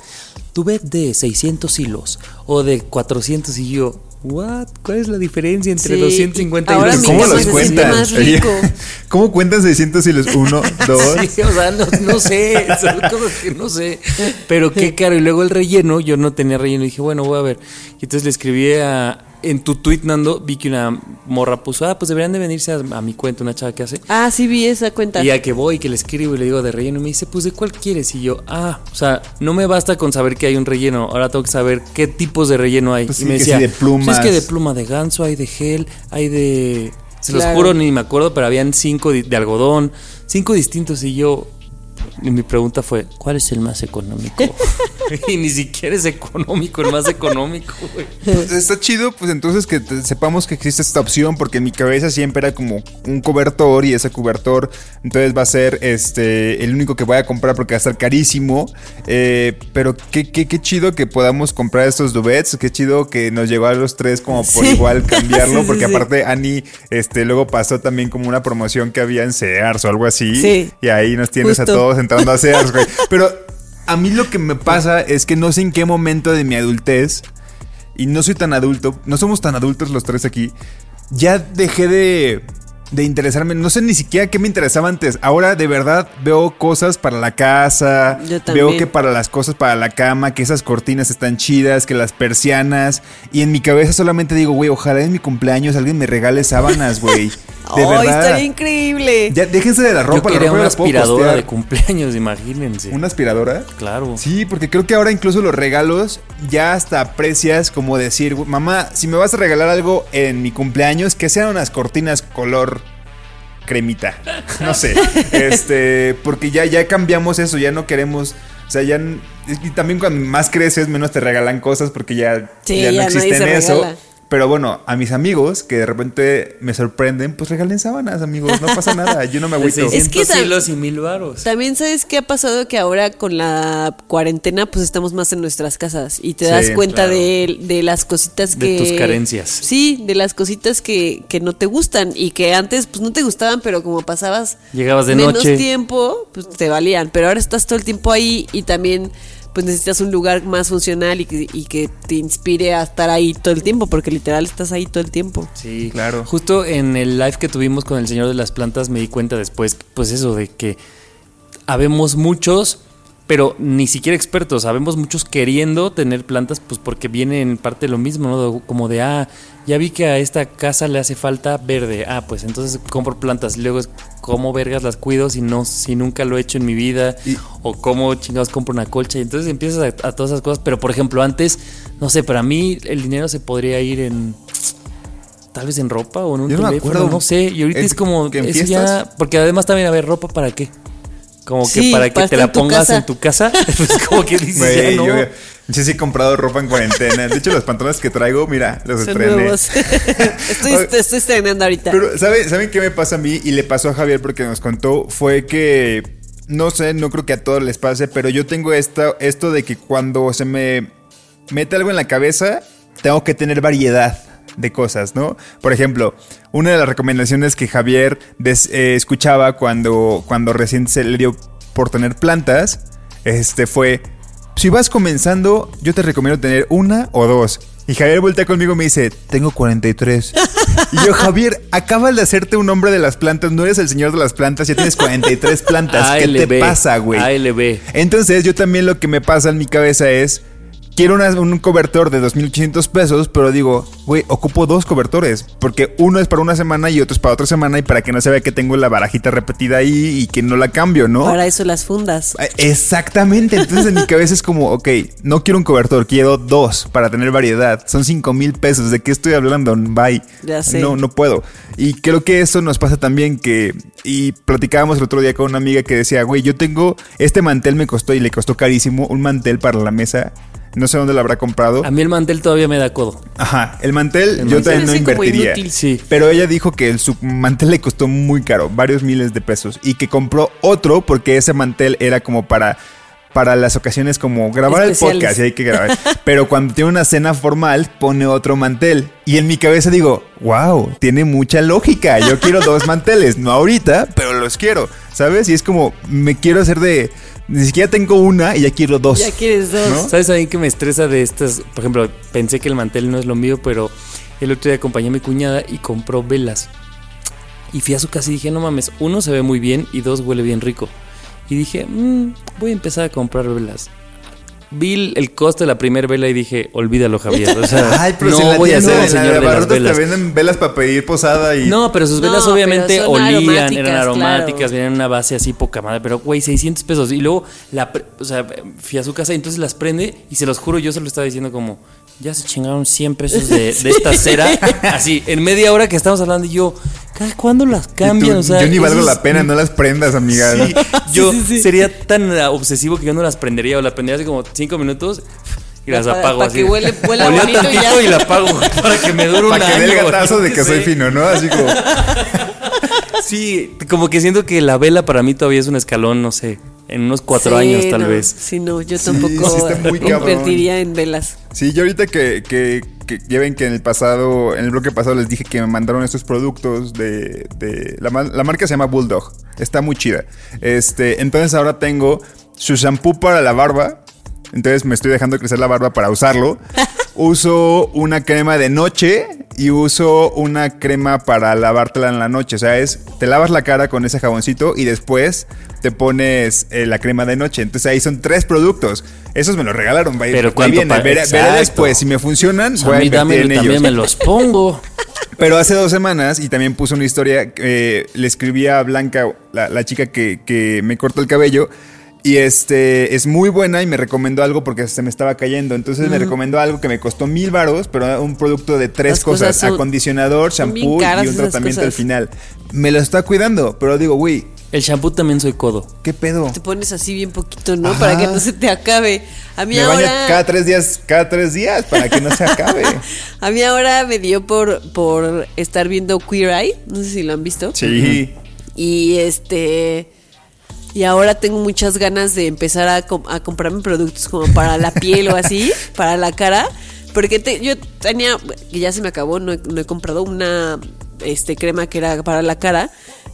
Speaker 3: tu bed de 600 hilos o de 400 y yo, what? ¿Cuál es la diferencia entre
Speaker 2: Sí,
Speaker 3: 250
Speaker 2: ahora
Speaker 3: hilos?
Speaker 2: mi
Speaker 1: ¿Cómo los cuentan?
Speaker 2: más
Speaker 1: Oye,
Speaker 2: rico.
Speaker 1: ¿Cómo cuentan 600 y los 1, 2?
Speaker 3: Sí, o sea, no, no sé, son cosas que no sé. Pero qué caro. Y luego el relleno, yo no tenía relleno. Y dije, bueno, voy a ver. Y entonces le escribí a. En tu tweet, Nando, vi que una morra puso, ah, pues deberían de venirse a, a mi cuenta, una chava que hace.
Speaker 2: Ah, sí vi esa cuenta.
Speaker 3: Y ya que voy, que le escribo y le digo de relleno, y me dice, pues de cuál quieres. Y yo, ah, o sea, no me basta con saber que hay un relleno, ahora tengo que saber qué tipos de relleno hay.
Speaker 1: Pues
Speaker 3: y
Speaker 1: sí,
Speaker 3: me decía,
Speaker 1: si de plumas.
Speaker 3: "Pues es que de pluma de ganso, hay de gel, hay de. Se los juro, ni me acuerdo, pero habían cinco de algodón, cinco distintos. Y yo, y mi pregunta fue, ¿cuál es el más económico? y ni siquiera es económico, el más económico, güey.
Speaker 1: Pues está chido, pues entonces que sepamos que existe esta opción, porque en mi cabeza siempre era como un cobertor y ese cobertor entonces va a ser este el único que voy a comprar porque va a estar carísimo. Eh, pero qué, qué, qué chido que podamos comprar estos duvets, qué chido que nos llegó a los tres como por
Speaker 2: Sí.
Speaker 1: igual cambiarlo,
Speaker 2: Sí, sí,
Speaker 1: porque
Speaker 2: sí.
Speaker 1: aparte Ani este, luego pasó también como una promoción que había en Sears o algo así.
Speaker 2: Sí.
Speaker 1: Y ahí nos tienes a
Speaker 2: Justo.
Speaker 1: Entrando a Sears, güey. Pero a mí lo que me pasa es que no sé en qué momento de mi adultez y no soy tan adulto, no somos tan adultos los tres aquí, ya dejé de, de interesarme, no sé ni siquiera qué me interesaba antes, ahora de verdad veo cosas para la casa,
Speaker 2: Yo también.
Speaker 1: veo que para las cosas para la cama, que esas cortinas están chidas, que las persianas, y en mi cabeza solamente digo, güey, ojalá en mi cumpleaños alguien me regale sábanas, güey. De
Speaker 2: ¡Oh,
Speaker 1: verdad.
Speaker 2: estaría increíble!
Speaker 1: Ya, déjense de la
Speaker 3: Yo
Speaker 1: ropa, la
Speaker 3: quería
Speaker 1: ropa
Speaker 3: una
Speaker 1: la
Speaker 3: aspiradora de cumpleaños, imagínense.
Speaker 1: ¿Una aspiradora?
Speaker 3: Claro.
Speaker 1: Sí, porque creo que ahora incluso los regalos ya hasta aprecias como decir, mamá, si me vas a regalar algo en mi cumpleaños, que sean unas cortinas color cremita. No sé. este, porque ya, ya cambiamos eso, ya no queremos. O sea, ya. Y también cuando más creces, menos te regalan cosas porque ya,
Speaker 2: Sí,
Speaker 1: ya no
Speaker 2: ya nadie
Speaker 1: existe
Speaker 2: se
Speaker 1: eso.
Speaker 2: regala.
Speaker 1: Pero bueno, a mis amigos que de repente me sorprenden, pues regalen sábanas, amigos. No pasa nada. Yo no me
Speaker 3: De
Speaker 1: agüito.
Speaker 3: 600
Speaker 2: Es que
Speaker 3: hilos y mil varos.
Speaker 2: También sabes qué ha pasado que ahora con la cuarentena pues estamos más en nuestras casas y te
Speaker 1: Sí,
Speaker 2: das cuenta
Speaker 3: claro.
Speaker 2: de, de las cositas
Speaker 3: De
Speaker 2: que...
Speaker 3: tus carencias.
Speaker 2: Sí, de las cositas que, que no te gustan y que antes pues no te gustaban, pero como pasabas
Speaker 3: Llegabas de
Speaker 2: menos
Speaker 3: noche.
Speaker 2: tiempo, pues te valían. Pero ahora estás todo el tiempo ahí y también pues necesitas un lugar más funcional y que, y que te inspire a estar ahí todo el tiempo, porque literal estás ahí todo el tiempo.
Speaker 3: Sí,
Speaker 1: Claro.
Speaker 3: Justo en el live que tuvimos con el señor de las plantas me di cuenta después, pues eso, de que habemos muchos, pero ni siquiera expertos, habemos muchos queriendo tener plantas, pues porque viene en parte lo mismo, ¿no? Como de, ah, ya vi que a esta casa le hace falta verde, ah, pues entonces compro plantas, luego es cómo vergas las cuido si no, si nunca lo he hecho en mi vida,
Speaker 1: Y-
Speaker 3: o cómo chingados compro una colcha, y entonces empiezas a, a todas esas cosas, pero por ejemplo antes, no sé, para mí el dinero se podría ir en tal vez en ropa o en un
Speaker 1: Yo no me
Speaker 3: teléfono,
Speaker 1: acuerdo.
Speaker 3: no sé. Y ahorita
Speaker 1: ¿En-
Speaker 3: es como
Speaker 1: que en
Speaker 3: eso
Speaker 1: fiestas?
Speaker 3: ya, porque además también a ver ropa para qué. Como que
Speaker 2: Sí,
Speaker 3: para que te la pongas
Speaker 2: casa.
Speaker 3: en tu casa, pues como que dices
Speaker 1: Güey,
Speaker 3: ya no.
Speaker 1: yo, yo sí he comprado ropa en cuarentena. De hecho, los pantalones que traigo, mira, los
Speaker 2: Son
Speaker 1: estrené.
Speaker 2: nuevos. estoy, estrenando ahorita.
Speaker 1: Pero, ¿sabe- ¿saben qué me pasa a mí? Y le pasó a Javier porque nos contó. Fue que, no sé, no creo que a todos les pase, pero yo tengo esta, esto de que cuando se me mete algo en la cabeza, tengo que tener variedad de cosas, ¿no? Por ejemplo, una de las recomendaciones que Javier des- eh, escuchaba cuando, cuando recién se le dio por tener plantas, este fue, si vas comenzando, yo te recomiendo tener una o dos. Y Javier voltea conmigo y me dice, tengo 43. y yo, Javier, acabas de hacerte un hombre de las plantas, no eres el señor de las plantas, ya tienes 43 plantas. ¿Qué te pasa, güey?
Speaker 3: ALB.
Speaker 1: Entonces yo también lo que me pasa en mi cabeza es, quiero una- un cobertor de 2.800 pesos, pero digo, güey, ocupo dos cobertores, porque uno es para una semana y otro es para otra semana y para que no se vea que tengo la barajita repetida ahí y que no la cambio, ¿no?
Speaker 2: Para eso las fundas.
Speaker 1: Eh, Exactamente, entonces en mi cabeza es como, ok, no quiero un cobertor, quiero dos para tener variedad. Son cinco mil pesos, ¿de qué estoy hablando? Bye.
Speaker 2: Ya sé.
Speaker 1: No, no puedo. Y creo que eso nos pasa también que, y platicábamos el otro día con una amiga que decía, güey, yo tengo, este mantel me costó y le costó carísimo, un mantel para la mesa. No sé dónde lo habrá comprado.
Speaker 3: A mí el mantel todavía me da codo.
Speaker 1: Ajá, el mantel
Speaker 3: El
Speaker 1: yo
Speaker 3: mantel.
Speaker 1: también no invertiría.
Speaker 2: inútil.
Speaker 3: Sí.
Speaker 1: Pero ella dijo que el, su mantel le costó muy caro, varios miles de pesos, y que compró otro porque ese mantel era como para para las ocasiones como grabar
Speaker 2: Especiales.
Speaker 1: el podcast y hay que grabar. Pero cuando tiene una cena formal, pone otro mantel. Y en mi cabeza digo, wow, tiene mucha lógica. Yo quiero dos manteles, no ahorita, pero los quiero, ¿sabes? Y es como, me quiero hacer de... Ni siquiera tengo una y ya quiero dos.
Speaker 2: Ya quieres dos.
Speaker 1: ¿No?
Speaker 3: ¿Sabes a mí que me estresa de estas? Por ejemplo, pensé que el mantel no es lo mío, pero el otro día acompañé a mi cuñada y compró velas. Y fui a su casa y dije, no mames, uno se ve muy bien y dos huele bien rico. Y dije, "Mm, voy a empezar a comprar velas. Vi el- costo de la primera vela y dije, olvídalo, Javier. O sea,
Speaker 1: Ay, pero
Speaker 3: no
Speaker 1: si
Speaker 3: voy a ser el señor
Speaker 1: la
Speaker 3: de las
Speaker 1: abarrotes
Speaker 3: velas.
Speaker 1: te venden velas para pedir posada y...
Speaker 3: No, pero sus velas
Speaker 2: No,
Speaker 3: obviamente olían,
Speaker 2: aromáticas,
Speaker 3: eran aromáticas,
Speaker 2: claro.
Speaker 3: venían una base así poca madre, pero güey, 600 pesos. Y luego, la, pre- o sea, fui a su casa y entonces las prende y se los juro, yo se lo estaba diciendo como, ya se chingaron 100 pesos de, de esta cera. Así, en media hora que estamos hablando y yo, ¿cada cuándo las
Speaker 1: tú,
Speaker 3: cambian? O sea,
Speaker 1: yo ni valgo
Speaker 3: es-
Speaker 1: la pena, no las prendas, amiga. ¿no?
Speaker 3: Sí, yo sería tan ah, obsesivo que yo no las prendería o las prendería hace como 5 minutos y las
Speaker 2: Para-
Speaker 3: apago
Speaker 2: para
Speaker 3: así.
Speaker 2: que huele- huela bonito y
Speaker 3: tantito
Speaker 2: ya.
Speaker 3: y la apago para que me dure un
Speaker 1: Para que dé el gatazo de que soy fino, ¿no? Así como...
Speaker 3: Sí, como que siento que la vela para mí todavía es un escalón, no sé, en unos cuatro
Speaker 2: Sí,
Speaker 3: años tal
Speaker 2: no,
Speaker 3: vez.
Speaker 2: Sí, no, yo tampoco
Speaker 1: sí muy
Speaker 2: invertiría en velas.
Speaker 1: Sí, yo ahorita que, que, que ya ven que en el pasado, en el bloque pasado les dije que me mandaron estos productos de, de la, la marca se llama Bulldog. Está muy chida. Este, entonces ahora tengo su shampoo para la barba. Entonces me estoy dejando crecer la barba para usarlo. Uso una crema de noche y uso una crema para lavártela en la noche. O sea, es te lavas la cara con ese jaboncito y después te pones eh, la crema de noche. Entonces ahí son tres productos. Esos me los regalaron. vaya,
Speaker 3: Pero
Speaker 1: ahí
Speaker 3: ¿cuánto
Speaker 1: viene.
Speaker 3: pa-
Speaker 1: Veré, veré después. Si me funcionan,
Speaker 3: Pues
Speaker 1: voy
Speaker 3: a
Speaker 1: invertir en
Speaker 3: también
Speaker 1: ellos.
Speaker 3: me los pongo.
Speaker 1: Pero hace dos semanas, y también puse una historia, eh, le escribí a Blanca, la, la chica que, que me cortó el cabello, y este es muy buena y me recomendó algo porque se me estaba cayendo. Entonces me recomendó algo que me costó mil varos, pero era un producto de tres
Speaker 2: Las
Speaker 1: cosas: acondicionador, shampoo y un tratamiento al final. Me lo está cuidando, pero digo, güey,
Speaker 3: El shampoo también soy codo.
Speaker 1: ¿qué pedo?
Speaker 2: Te pones así bien poquito, ¿no?
Speaker 1: Ajá.
Speaker 2: Para que no se te acabe. A mí
Speaker 1: Me baño
Speaker 2: ahora.
Speaker 1: cada tres días, cada tres días para que no se acabe.
Speaker 2: A mí ahora me dio por, por estar viendo Queer Eye. No sé si lo han visto.
Speaker 1: Sí.
Speaker 2: Y este. Y ahora tengo muchas ganas de empezar a, com- a comprarme productos como para la piel o así, para la cara. Porque te- yo tenía, que ya se me acabó, no he, no he comprado una este, crema que era para la cara.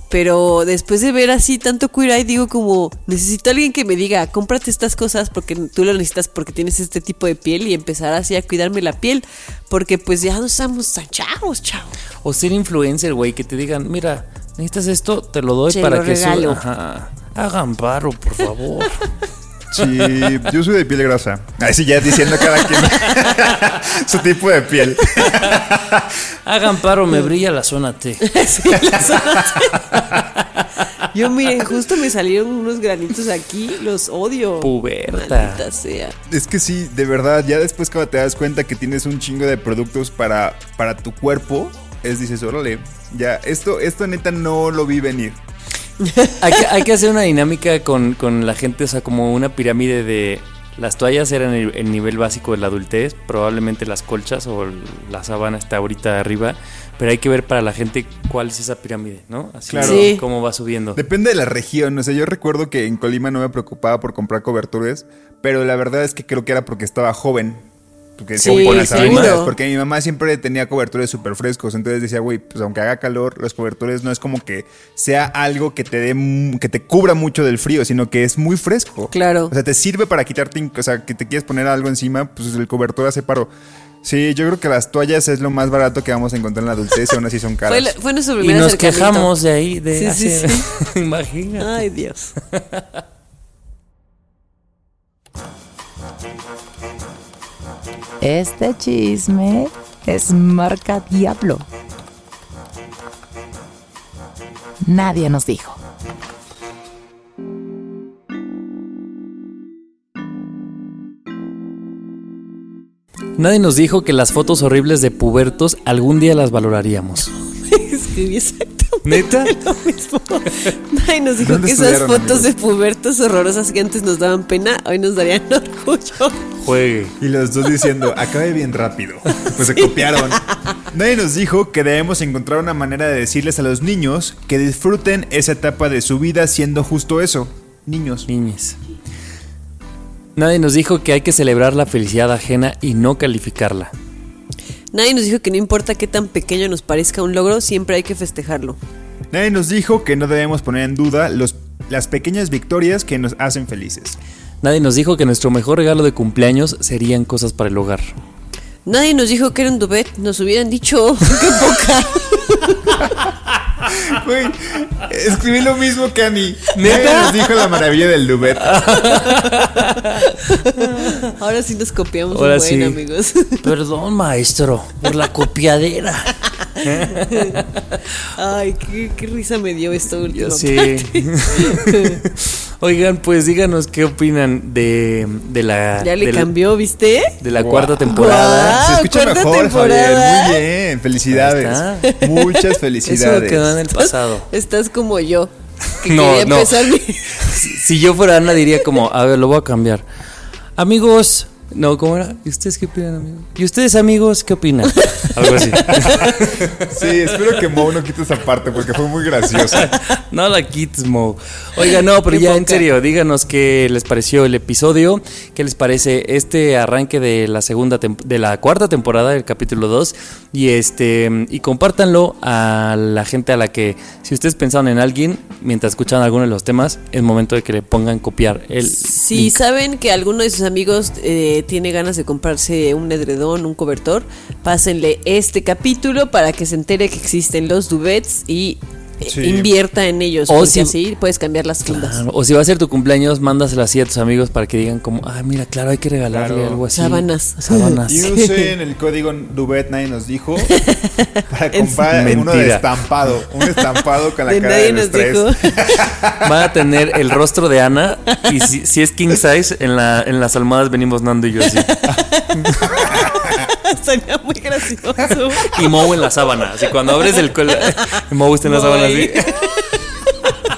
Speaker 2: Pero después de ver así tanto Queer Eye, digo como, necesito a alguien que me diga, cómprate estas cosas porque tú lo necesitas porque tienes este tipo de piel y empezar así a cuidarme la piel. Porque pues ya no estamos tan chavos, chavos.
Speaker 3: O ser influencer, güey, que te digan, mira, necesitas esto, te lo doy para
Speaker 2: lo
Speaker 3: que
Speaker 2: regalo.
Speaker 3: Ajá. Hagan paro, por favor.
Speaker 1: Sí, yo soy de piel grasa. Ahí sí, ya diciendo cada quien su tipo de piel.
Speaker 3: Hagan paro, me brilla la zona T.
Speaker 2: Sí, la zona- Yo miren, justo me salieron unos granitos aquí, los odio.
Speaker 3: Puberta.
Speaker 2: Maldita sea.
Speaker 1: Es que sí, de verdad, ya después cuando te das cuenta que tienes un chingo de productos para, para tu cuerpo, es dices, órale, ya, esto, esto neta no lo vi venir.
Speaker 3: hay, que, hay que hacer una dinámica con, con la gente, o sea, como una pirámide de... Las toallas eran el, el nivel básico de la adultez, probablemente las colchas o la sábana está ahorita arriba, pero hay que ver para la gente cuál es esa pirámide, ¿no? Así
Speaker 1: Claro.
Speaker 2: Sí.
Speaker 3: cómo va subiendo.
Speaker 1: Depende de la región, o sea, yo recuerdo que en Colima no me preocupaba por comprar coberturas, pero la verdad es que creo que era porque estaba joven. Porque
Speaker 2: Sí,
Speaker 1: decía, "Voy por las avenidas", porque mi mamá siempre tenía cobertores súper frescos, entonces decía, güey, pues aunque haga calor, los cobertores no es como que sea algo que te dé, que te cubra mucho del frío, sino que es muy fresco.
Speaker 2: Claro.
Speaker 1: O sea, te sirve para quitarte, o sea, que te quieres poner algo encima, pues el cobertor hace paro. Sí, yo creo que las toallas es lo más barato que vamos a encontrar en la adultez y aún así son caras.
Speaker 2: Fue, fue nuestro
Speaker 3: Y
Speaker 2: primer
Speaker 3: nos
Speaker 2: acercamiento.
Speaker 3: quejamos de ahí, de
Speaker 2: Sí, sí,
Speaker 3: hace-
Speaker 2: sí.
Speaker 3: Imagina.
Speaker 2: Ay, Dios.
Speaker 5: Este chisme es marca Diablo. Nadie nos dijo.
Speaker 3: Nadie nos dijo que las fotos horribles de pubertos algún día las valoraríamos.
Speaker 2: Escribí
Speaker 3: ¿Neta?
Speaker 2: lo mismo. Ay, nos dijo
Speaker 1: ¿Dónde
Speaker 2: que esas fotos
Speaker 1: amigos?
Speaker 2: de pubertos horrorosas que antes nos daban pena, hoy nos darían orgullo.
Speaker 3: Juegue.
Speaker 1: Y los dos diciendo, acabe bien rápido. Pues se copiaron. Nadie nos dijo que debemos encontrar una manera de decirles a los niños que disfruten esa etapa de su vida siendo justo eso, niños.
Speaker 3: Niñes. Nadie nos dijo que hay que celebrar la felicidad ajena y no calificarla.
Speaker 2: Nadie nos dijo que no importa qué tan pequeño nos parezca un logro, siempre hay que festejarlo.
Speaker 1: Nadie nos dijo que no debemos poner en duda los, las pequeñas victorias que nos hacen felices.
Speaker 3: Nadie nos dijo que nuestro mejor regalo de cumpleaños serían cosas para el hogar.
Speaker 2: Nadie nos dijo que era un duvet, nos hubieran dicho qué poca.
Speaker 1: Güey, escribí lo mismo que a mí. Nadie nos dijo la maravilla del Duvet.
Speaker 2: Ahora sí nos copiamos
Speaker 3: Ahora
Speaker 2: un buen,
Speaker 3: sí.
Speaker 2: amigos.
Speaker 3: Perdón, maestro, por la copiadera.
Speaker 2: Ay, qué, qué risa me dio esto último.
Speaker 3: Sí. Oigan, pues díganos qué opinan de, de la.
Speaker 2: Ya le
Speaker 3: de la-
Speaker 2: cambió, ¿viste?
Speaker 3: De la
Speaker 1: Guau.
Speaker 3: cuarta temporada.
Speaker 1: Se escucha mejor,
Speaker 2: temporada.
Speaker 1: Javier. Muy bien. Felicidades. Muchas
Speaker 3: Eso
Speaker 1: felicidades.
Speaker 3: quedó en el pasado.
Speaker 2: Estás como yo. Que
Speaker 3: No,
Speaker 2: quería
Speaker 3: no.
Speaker 2: empezar mi-
Speaker 3: Si, si yo fuera Ana, diría como, a ver, lo voy a cambiar. Amigos. No, ¿cómo era? ¿Y ustedes qué opinan, amigos? ¿Y ustedes, amigos, qué opinan? Algo así.
Speaker 1: Sí, espero que Mo no quite esa parte porque fue muy graciosa.
Speaker 3: No la quites, Mo. Oiga, no, pero
Speaker 2: Qué
Speaker 3: ya en serio, díganos qué les pareció el episodio, qué les parece este arranque de la segunda de la cuarta temporada, el capítulo 2 y este y compártanlo a la gente a la que si ustedes pensaron en alguien mientras escuchan alguno de los temas, es momento de que le pongan copiar el
Speaker 2: Si
Speaker 3: link.
Speaker 2: saben que alguno de sus amigos eh, tiene ganas de comprarse un edredón, un cobertor, pásenle este capítulo para que se entere que existen los duvets y
Speaker 1: Sí.
Speaker 2: invierta en ellos.
Speaker 3: O
Speaker 2: porque
Speaker 3: si-
Speaker 2: así puedes cambiar las fundas.
Speaker 3: Claro, O si va a ser tu cumpleaños, mándaselo así a tus amigos para que digan como, ah, mira, claro, hay que regalarle
Speaker 1: Claro.
Speaker 3: algo así.
Speaker 2: Sábanas.
Speaker 3: Sábanas.
Speaker 1: Y usen el código Duvet, nadie nos dijo, para comprar uno de estampado. Un estampado con la
Speaker 2: De
Speaker 1: cara
Speaker 2: nadie
Speaker 1: de
Speaker 2: nos
Speaker 1: los tres.
Speaker 2: dijo.
Speaker 3: Va a tener el rostro de Ana y si, si es king size, en, la, en las almohadas venimos Nando y yo así.
Speaker 2: Estaría muy gracioso.
Speaker 3: Y Mo en la sábana, así cuando abres el col... Mo está en la sábana así.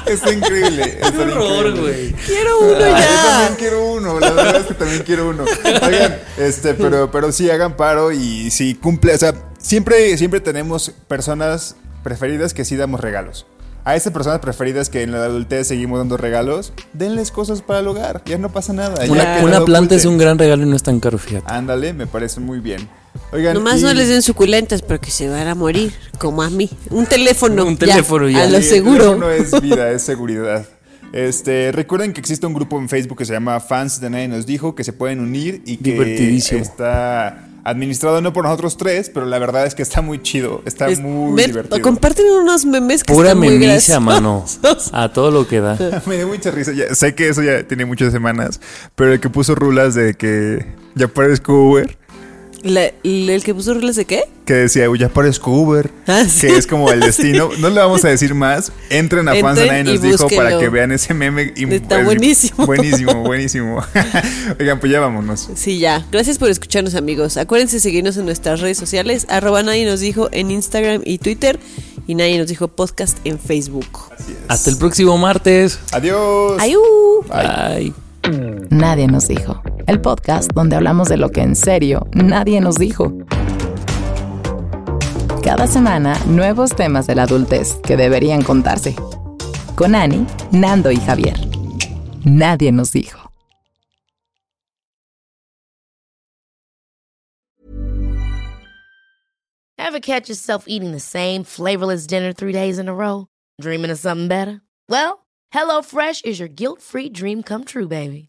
Speaker 1: Está increíble. Está increíble.
Speaker 3: güey.
Speaker 2: Quiero uno
Speaker 1: Ah, Yo
Speaker 2: ya.
Speaker 1: también quiero uno, la verdad es que también quiero uno. Oigan, este, pero, pero sí hagan paro y sí cumple, o sea, siempre, siempre tenemos personas preferidas que sí damos regalos. A esas personas preferidas que en la adultez seguimos dando regalos, denles cosas para el hogar, ya no pasa nada.
Speaker 3: Una, planta es un gran regalo y no es tan caro, fíjate.
Speaker 1: Ándale, me parece muy bien. Oigan,
Speaker 2: Nomás
Speaker 1: y-
Speaker 2: no les den suculentas porque se van a morir, como a mí. Un teléfono.
Speaker 3: Un
Speaker 2: ya,
Speaker 3: teléfono ya.
Speaker 2: A lo seguro.
Speaker 1: teléfono es vida, es seguridad. Este, recuerden que existe un grupo en Facebook que se llama Fans de Nadie Nos Dijo, que se pueden unir y que
Speaker 3: Divertidísimo.
Speaker 1: está administrado no por nosotros tres, pero la verdad es que está muy chido, está
Speaker 2: Es-
Speaker 1: muy divertido.
Speaker 2: comparten unos memes que
Speaker 3: Pura
Speaker 2: están muy graciosos.
Speaker 3: mano. A todo lo que da.
Speaker 1: Me dio mucha risa, ya- sé que eso ya tiene muchas semanas, pero el que puso rulas de que ya parezco Uber,
Speaker 2: La- ¿El que puso reglas de qué?
Speaker 1: que decía, "Uy, ya parezco Uber,
Speaker 2: Ah, sí.
Speaker 1: que es como el destino. No le vamos a decir más. Entren a Fans de
Speaker 2: Entren
Speaker 1: Nadie
Speaker 2: y
Speaker 1: Nos Dijo para que vean ese meme. y-
Speaker 2: Está
Speaker 1: es-
Speaker 2: buenísimo.
Speaker 1: Buenísimo, buenísimo. Oigan, pues ya vámonos.
Speaker 2: Sí, ya. Gracias por escucharnos, amigos. Acuérdense de seguirnos en nuestras redes sociales. Arroba nadie nos dijo en Instagram y Twitter. Y nadie nos dijo podcast en Facebook.
Speaker 3: Hasta el próximo martes.
Speaker 1: Adiós.
Speaker 2: ¡Ayú!
Speaker 3: Bye.
Speaker 5: Nadie nos dijo. El podcast donde hablamos de lo que en serio nadie nos dijo. Cada semana, nuevos temas de la adultez que deberían contarse. Con Ani, Nando y Javier. Nadie nos dijo.
Speaker 8: Ever catch yourself eating the same flavorless dinner three days in a row? Dreaming of something better? Well, HelloFresh is your guilt-free dream come true, baby.